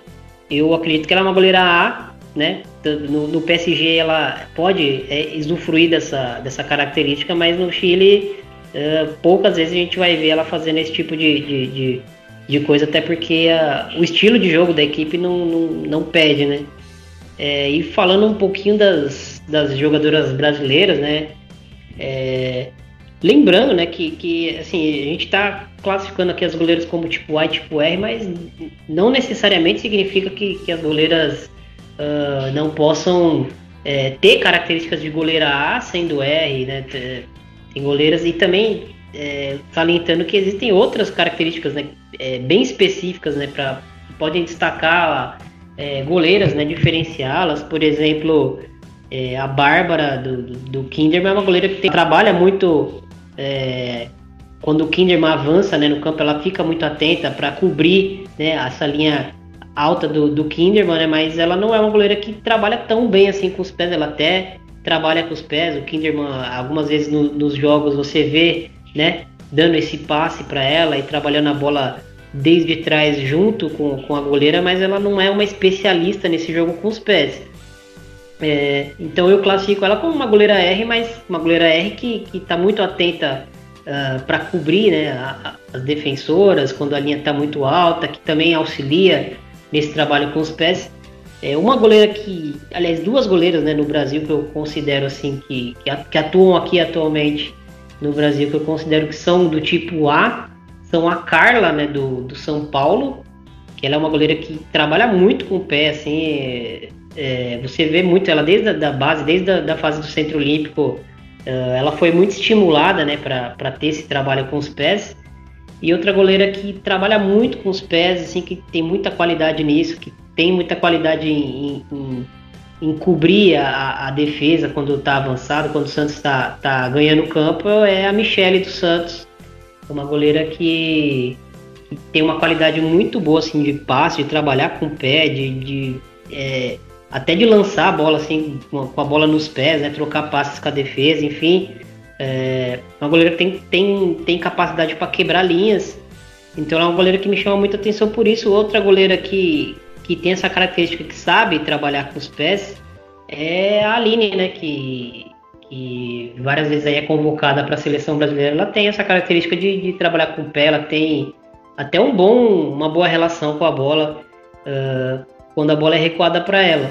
eu acredito que ela é uma goleira A, né? No, no PSG ela pode é, usufruir dessa, dessa característica, mas no Chile é, poucas vezes a gente vai ver ela fazendo esse tipo de, de, de, de coisa, até porque a, o estilo de jogo da equipe não, não, não pede, né? É, e falando um pouquinho das, das jogadoras brasileiras, né? É, lembrando, né, que, que assim, a gente está classificando aqui as goleiras como tipo A e tipo R, mas não necessariamente significa que, que as goleiras uh, não possam é, ter características de goleira A sendo R, né? Tem goleiras e também é, salientando que existem outras características né, é, bem específicas né, para podem destacar é, goleiras, né, diferenciá-las. Por exemplo, é, a Bárbara do, do, do Kinderman é uma goleira que tem, trabalha muito é, quando o Kinderman avança né, no campo, ela fica muito atenta para cobrir né, essa linha alta do, do Kinderman, né? Mas ela não é uma goleira que trabalha tão bem assim com os pés. Ela até trabalha com os pés. O Kinderman, algumas vezes no, nos jogos, você vê, né? Dando esse passe para ela e trabalhando a bola desde trás junto com, com a goleira, mas ela não é uma especialista nesse jogo com os pés. É, então eu classifico ela como uma goleira R, mas uma goleira R que está muito atenta uh, ah, para cobrir né, a, as defensoras quando a linha está muito alta, que também auxilia nesse trabalho com os pés. É uma goleira que, aliás, duas goleiras né, no Brasil que eu considero assim que, que atuam aqui atualmente no Brasil que eu considero que são do tipo A são a Carla, né, do, do São Paulo, que ela é uma goleira que trabalha muito com o pé, assim, é, é, você vê muito ela desde a da base, desde a da fase do Centro Olímpico, uh, ela foi muito estimulada, né, para ter esse trabalho com os pés. E outra goleira que trabalha muito com os pés, assim, que tem muita qualidade nisso, que tem muita qualidade em, em, em cobrir a, a, defesa quando está avançado, quando o Santos está tá ganhando o campo, é a Michele dos Santos, uma goleira que, que, tem uma qualidade muito boa assim, de passe, de trabalhar com o pé, de, de é, até de lançar a bola assim, com a bola nos pés, né, trocar passes com a defesa, enfim. É uma goleira que tem, tem, tem capacidade para quebrar linhas. Então é uma goleira que me chama muita atenção por isso. Outra goleira que, que tem essa característica que sabe trabalhar com os pés é a Aline, né? Que, que várias vezes aí é convocada para a seleção brasileira, ela tem essa característica de, de, trabalhar com o pé, ela tem até um bom, uma boa relação com a bola uh, quando a bola é recuada para ela.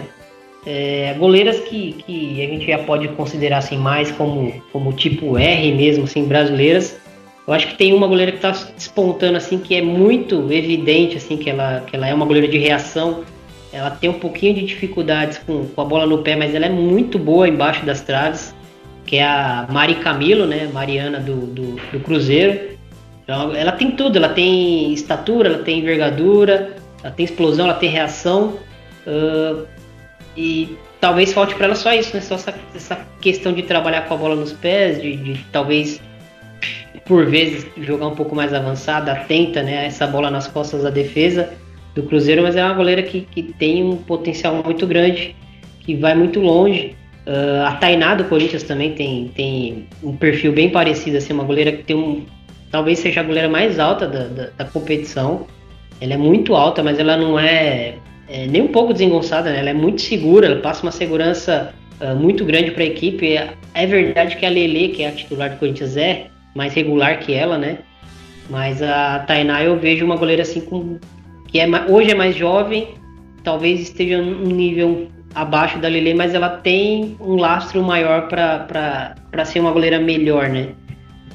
É, goleiras que, que a gente já pode considerar assim mais como, como tipo R mesmo, assim, brasileiras. Eu acho que tem uma goleira que está despontando assim que é muito evidente assim que ela, que ela é uma goleira de reação. Ela tem um pouquinho de dificuldades com, com a bola no pé, mas ela é muito boa embaixo das traves que é a Mari Camilo, né? Mariana do, do, do Cruzeiro. Ela tem tudo, ela tem estatura, ela tem envergadura, ela tem explosão, ela tem reação. Uh, e talvez falte para ela só isso, né? Só essa, essa, questão de trabalhar com a bola nos pés, de, de, talvez por vezes jogar um pouco mais avançada, atenta, né? Essa bola nas costas da defesa do Cruzeiro, mas é uma goleira que, que tem um potencial muito grande, que vai muito longe. Uh, a Tainá do Corinthians também tem, tem um perfil bem parecido, assim, uma goleira que tem um. Talvez seja a goleira mais alta da, da, da competição. Ela é muito alta, mas ela não é, é nem um pouco desengonçada, né? ela é muito segura, ela passa uma segurança uh, muito grande para a equipe. É, é, verdade que a Lele, que é a titular do Corinthians, é mais regular que ela, né? Mas a Tainá eu vejo uma goleira assim com que é, hoje é mais jovem, talvez esteja num nível abaixo da Lele, mas ela tem um lastro maior para ser uma goleira melhor, né?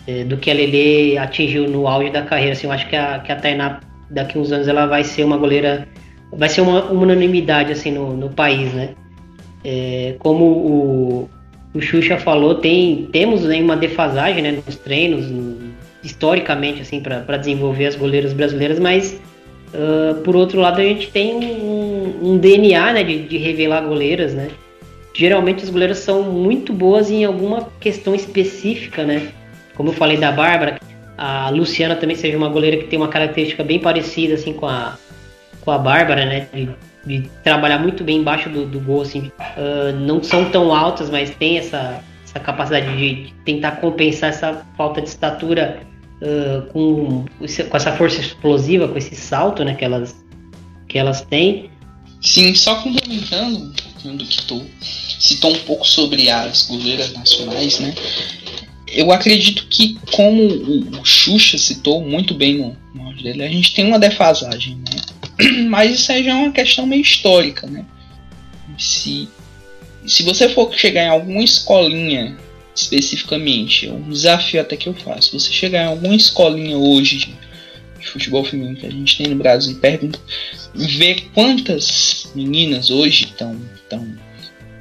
É, do que a Lele atingiu no auge da carreira. Assim, eu acho que a, que a Tainá, daqui uns anos, ela vai ser uma goleira. Vai ser uma, uma unanimidade assim, no, no país, né? É, como o, o Xuxa falou, tem, temos né, uma defasagem né, nos treinos, historicamente, assim, para desenvolver as goleiras brasileiras, mas Uh, por outro lado, a gente tem um, um DNA né, de, de, revelar goleiras, né? Geralmente as goleiras são muito boas em alguma questão específica, né? Como eu falei da Bárbara, a Luciana também seja uma goleira que tem uma característica bem parecida assim com a, com a Bárbara, né? De, de trabalhar muito bem embaixo do, do gol, assim. Uh, não são tão altas, mas tem essa, essa capacidade de tentar compensar essa falta de estatura uh, com, com essa força explosiva, com esse salto né, que, elas, que elas têm. Sim, só complementando do que tu citou um pouco sobre as goleiras nacionais, né? Eu acredito que, como o Xuxa citou muito bem no, no dele, a gente tem uma defasagem, né? Mas isso aí já é uma questão meio histórica, né? Se, se você for chegar em alguma escolinha especificamente. É um desafio até que eu faço. Você chegar em alguma escolinha hoje de futebol feminino que a gente tem no Brasil e pergunta, ver quantas meninas hoje estão tão,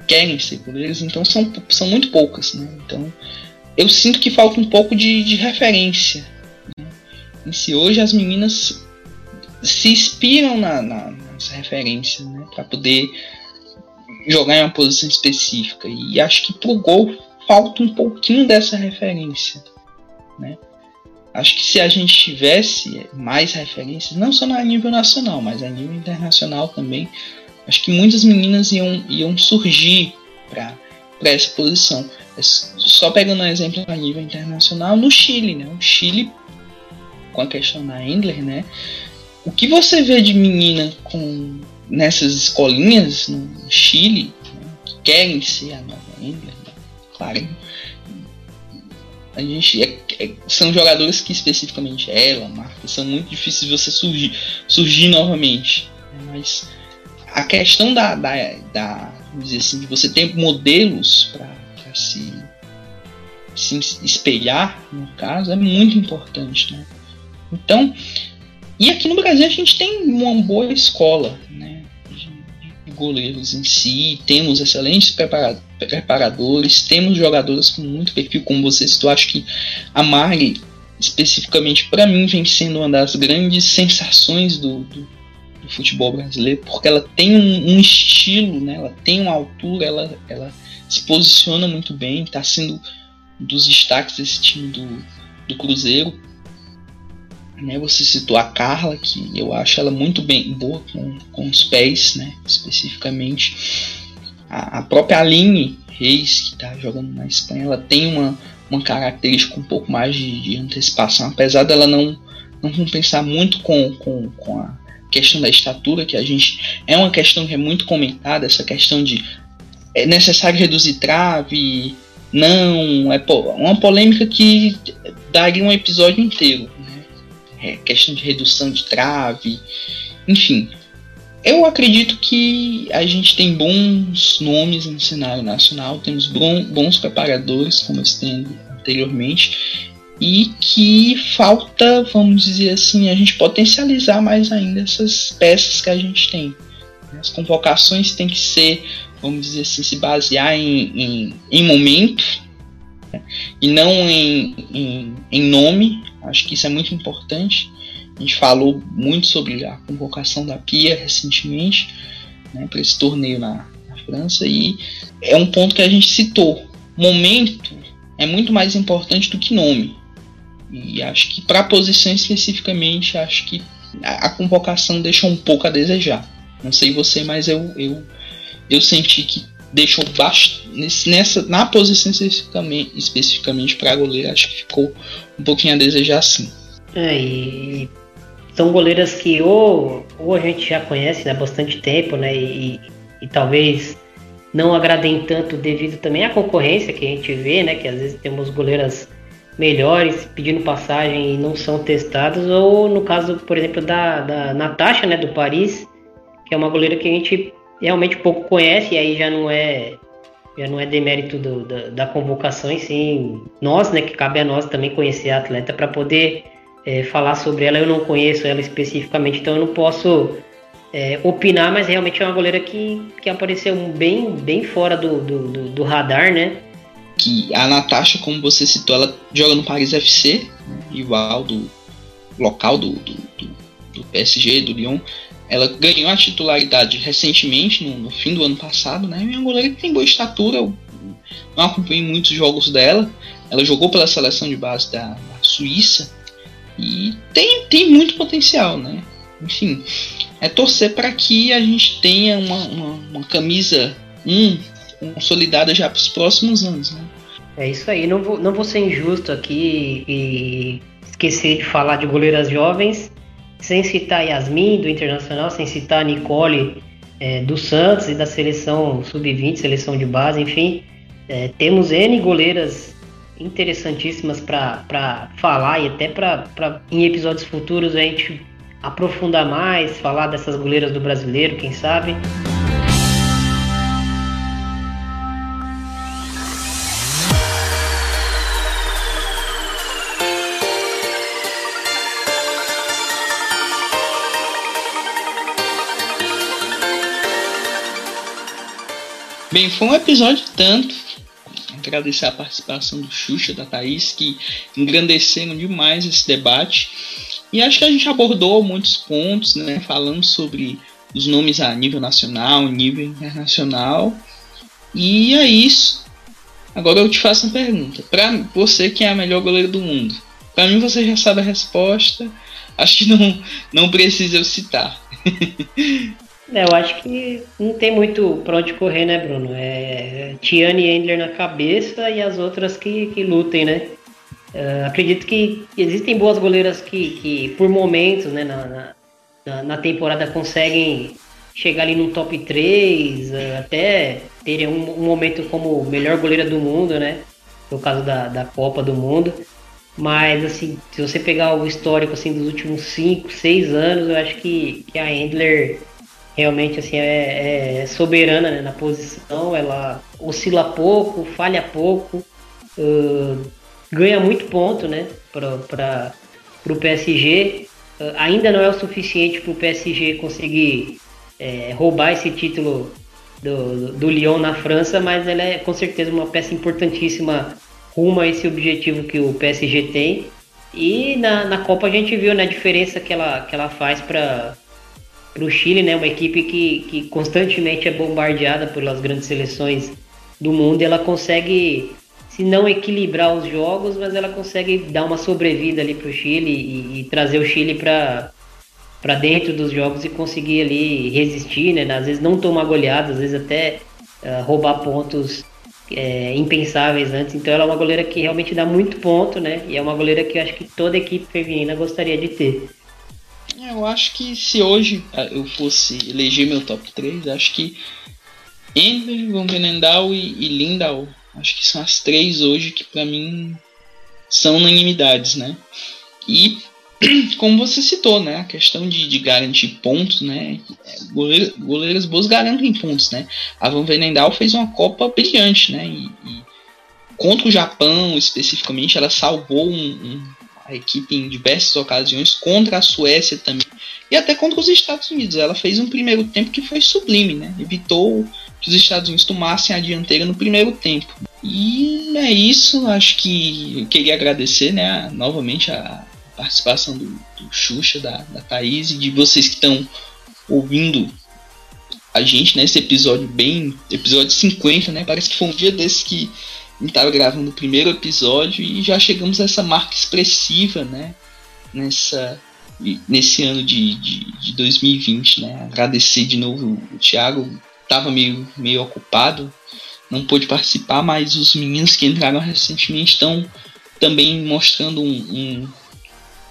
querem ser goleiras, então são, são muito poucas. Né? Então eu sinto que falta um pouco de, de referência. Né? E se hoje as meninas se inspiram na, na, nas referências né? para poder jogar em uma posição específica. E acho que pro gol falta um pouquinho dessa referência. Né? acho que se a gente tivesse mais referências, não só a nível nacional, mas a nível internacional também, acho que muitas meninas iam, iam surgir para essa posição. Só pegando um exemplo a nível internacional, no Chile, né? O Chile, com a questão da Endler, né? O que você vê de menina com nessas escolinhas no Chile né, que querem ser a nova Endler, né? claro, a gente é, é, são jogadores que especificamente ela, Marta, são muito difíceis de você surgir, surgir novamente. Né? Mas a questão da, da, da assim, de você ter modelos para se, se espelhar, no caso, é muito importante. Né? Então, e aqui no Brasil a gente tem uma boa escola né, de, goleiros em si, temos excelentes preparadores, temos jogadoras com muito perfil, como você citou, acho que a Mari, especificamente para mim, vem sendo uma das grandes sensações do, do do futebol brasileiro, porque ela tem um, um, estilo, né? ela tem uma altura, ela, ela se posiciona muito bem, está sendo um dos destaques desse time do, do Cruzeiro. Né? Você citou a Carla, que eu acho ela muito bem boa com, com os pés, né? especificamente. A, a própria Aline Reis, que está jogando na Espanha, ela tem uma, uma característica um pouco mais de, de antecipação, apesar dela não, não compensar muito com, com, com a questão da estatura, que a gente é uma questão que é muito comentada, essa questão de é necessário reduzir trave, não, é uma polêmica que daria um episódio inteiro, né? É questão de redução de trave, enfim. Eu acredito que a gente tem bons nomes no cenário nacional, temos bons preparadores, como eu citei anteriormente, e que falta, vamos dizer assim, a gente potencializar mais ainda essas peças que a gente tem. As convocações têm que ser, vamos dizer assim, se basear em, em, em momento né? e não em, em, em nome. Acho que isso é muito importante. A gente falou muito sobre a convocação da Pia recentemente né, para esse torneio na, na França e é um ponto que a gente citou. Momento é muito mais importante do que nome. E acho que para a posição especificamente, acho que a, a, convocação deixou um pouco a desejar. Não sei você, mas eu, eu, eu senti que deixou baixo nessa na posição especificamente, especificamente para goleiro, acho que ficou um pouquinho a desejar sim. É, e são goleiras que ou, ou a gente já conhece né, há bastante tempo, né? E, e talvez não agradem tanto devido também à concorrência que a gente vê, né? Que às vezes temos goleiras melhores pedindo passagem e não são testados, ou no caso, por exemplo, da, da Natasha, né, do Paris, que é uma goleira que a gente realmente pouco conhece, e aí já não é já não é demérito do, da, da, convocação, e sim nós, né, que cabe a nós também conhecer a atleta para poder é, falar sobre ela. Eu não conheço ela especificamente, então eu não posso é, opinar, mas realmente é uma goleira que, que apareceu bem, bem fora do, do, do, do radar, né? que a Natasha, como você citou, ela joga no Paris FC, rival do local do, do, do, PSG, do Lyon. Ela ganhou a titularidade recentemente, no, no, fim do ano passado, né? E é uma goleira que tem boa estatura, eu não acompanhei muitos jogos dela. Ela jogou pela seleção de base da, da Suíça e tem, tem muito potencial, né? Enfim, é torcer para que a gente tenha uma, uma, uma camisa 1 consolidada já para os próximos anos. Né? É isso aí, não vou, não vou ser injusto aqui e esquecer de falar de goleiras jovens, sem citar Yasmin do Internacional, sem citar Nicole é, do Santos e da seleção sub-20, seleção de base, enfim. É, temos N goleiras interessantíssimas para falar e até para em episódios futuros a gente aprofundar mais, falar dessas goleiras do brasileiro, quem sabe. Bem, foi um episódio tanto. Agradecer a participação do Xuxa, da Thaís, que engrandeceram demais esse debate. E acho que a gente abordou muitos pontos, né? Falando sobre os nomes a nível nacional, nível internacional. E é isso. Agora eu te faço uma pergunta. Para você, quem é a melhor goleira do mundo? Para mim você já sabe a resposta. Acho que não, não precisa eu citar. É, eu acho que não tem muito pra onde correr, né, Bruno? É Tiane e Endler na cabeça e as outras que, que lutem, né? Uh, acredito que existem boas goleiras que, que por momentos, né, na, na, na temporada conseguem chegar ali no top 3, uh, até terem um, um, momento como melhor goleira do mundo, né? No caso da, da Copa do Mundo. Mas, assim, se você pegar o histórico assim, dos últimos 5, 6 anos, eu acho que, que a Endler realmente assim, é, é soberana né, na posição. Ela oscila pouco, falha pouco, uh, ganha muito ponto né, para o PSG. Uh, ainda não é o suficiente para o PSG conseguir é, roubar esse título do, do Lyon na França, mas ela é com certeza uma peça importantíssima rumo a esse objetivo que o PSG tem. E na, na Copa a gente viu né, a diferença que ela, que ela faz para o Chile, né, uma equipe que, que constantemente é bombardeada pelas grandes seleções do mundo. E ela consegue, se não equilibrar os jogos, mas ela consegue dar uma sobrevida ali para o Chile e, e, trazer o Chile para para dentro dos jogos e conseguir ali resistir, né? Às vezes não tomar goleadas, às vezes até uh, roubar pontos é, impensáveis antes. Então ela é uma goleira que realmente dá muito ponto, né? E é uma goleira que eu acho que toda equipe feminina gostaria de ter. Eu acho que se hoje ah, eu fosse eleger meu top 3, acho que Ender, Van Venendal e, e Lindau. Acho que são as três hoje que para mim são unanimidades, né? E como você citou, né, a questão de, de garantir pontos, né, goleiras, goleiras boas garantem pontos, né. A Van Venendal fez uma Copa brilhante, né, e, e contra o Japão especificamente, ela salvou um, um, a equipe em diversas ocasiões, contra a Suécia também, e até contra os Estados Unidos. Ela fez um primeiro tempo que foi sublime, né, evitou que os Estados Unidos tomassem a dianteira no primeiro tempo. E é isso, acho que queria agradecer, né, novamente a participação do, do Xuxa, da, da Thaís e de vocês que estão ouvindo a gente nesse episódio bem. Episódio 50, né? Parece que foi um dia desse que gente estava gravando o primeiro episódio e já chegamos a essa marca expressiva, né? Nessa, nesse ano de, de, de 2020, né? Agradecer de novo o Thiago, estava meio, meio ocupado, não pôde participar, mas os meninos que entraram recentemente estão também mostrando um, um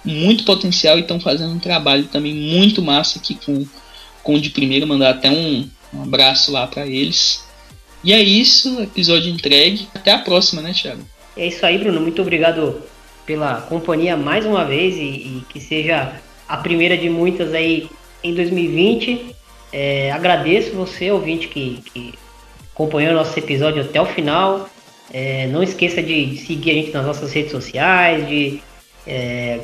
muito potencial e estão fazendo um trabalho também muito massa aqui com, com o de primeira. Mandar até um, um abraço lá para eles. E é isso, episódio entregue. Até a próxima, né, Thiago? É isso aí, Bruno. Muito obrigado pela companhia mais uma vez e, e que seja a primeira de muitas aí em 2020. É, agradeço você, ouvinte, que, que acompanhou nosso episódio até o final. É, não esqueça de seguir a gente nas nossas redes sociais, de é,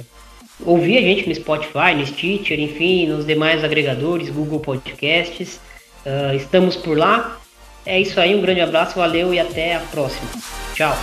ouvir a gente no Spotify, no Stitcher, enfim, nos demais agregadores, Google Podcasts. Uh, estamos por lá. É isso aí, um grande abraço, valeu e até a próxima. Tchau.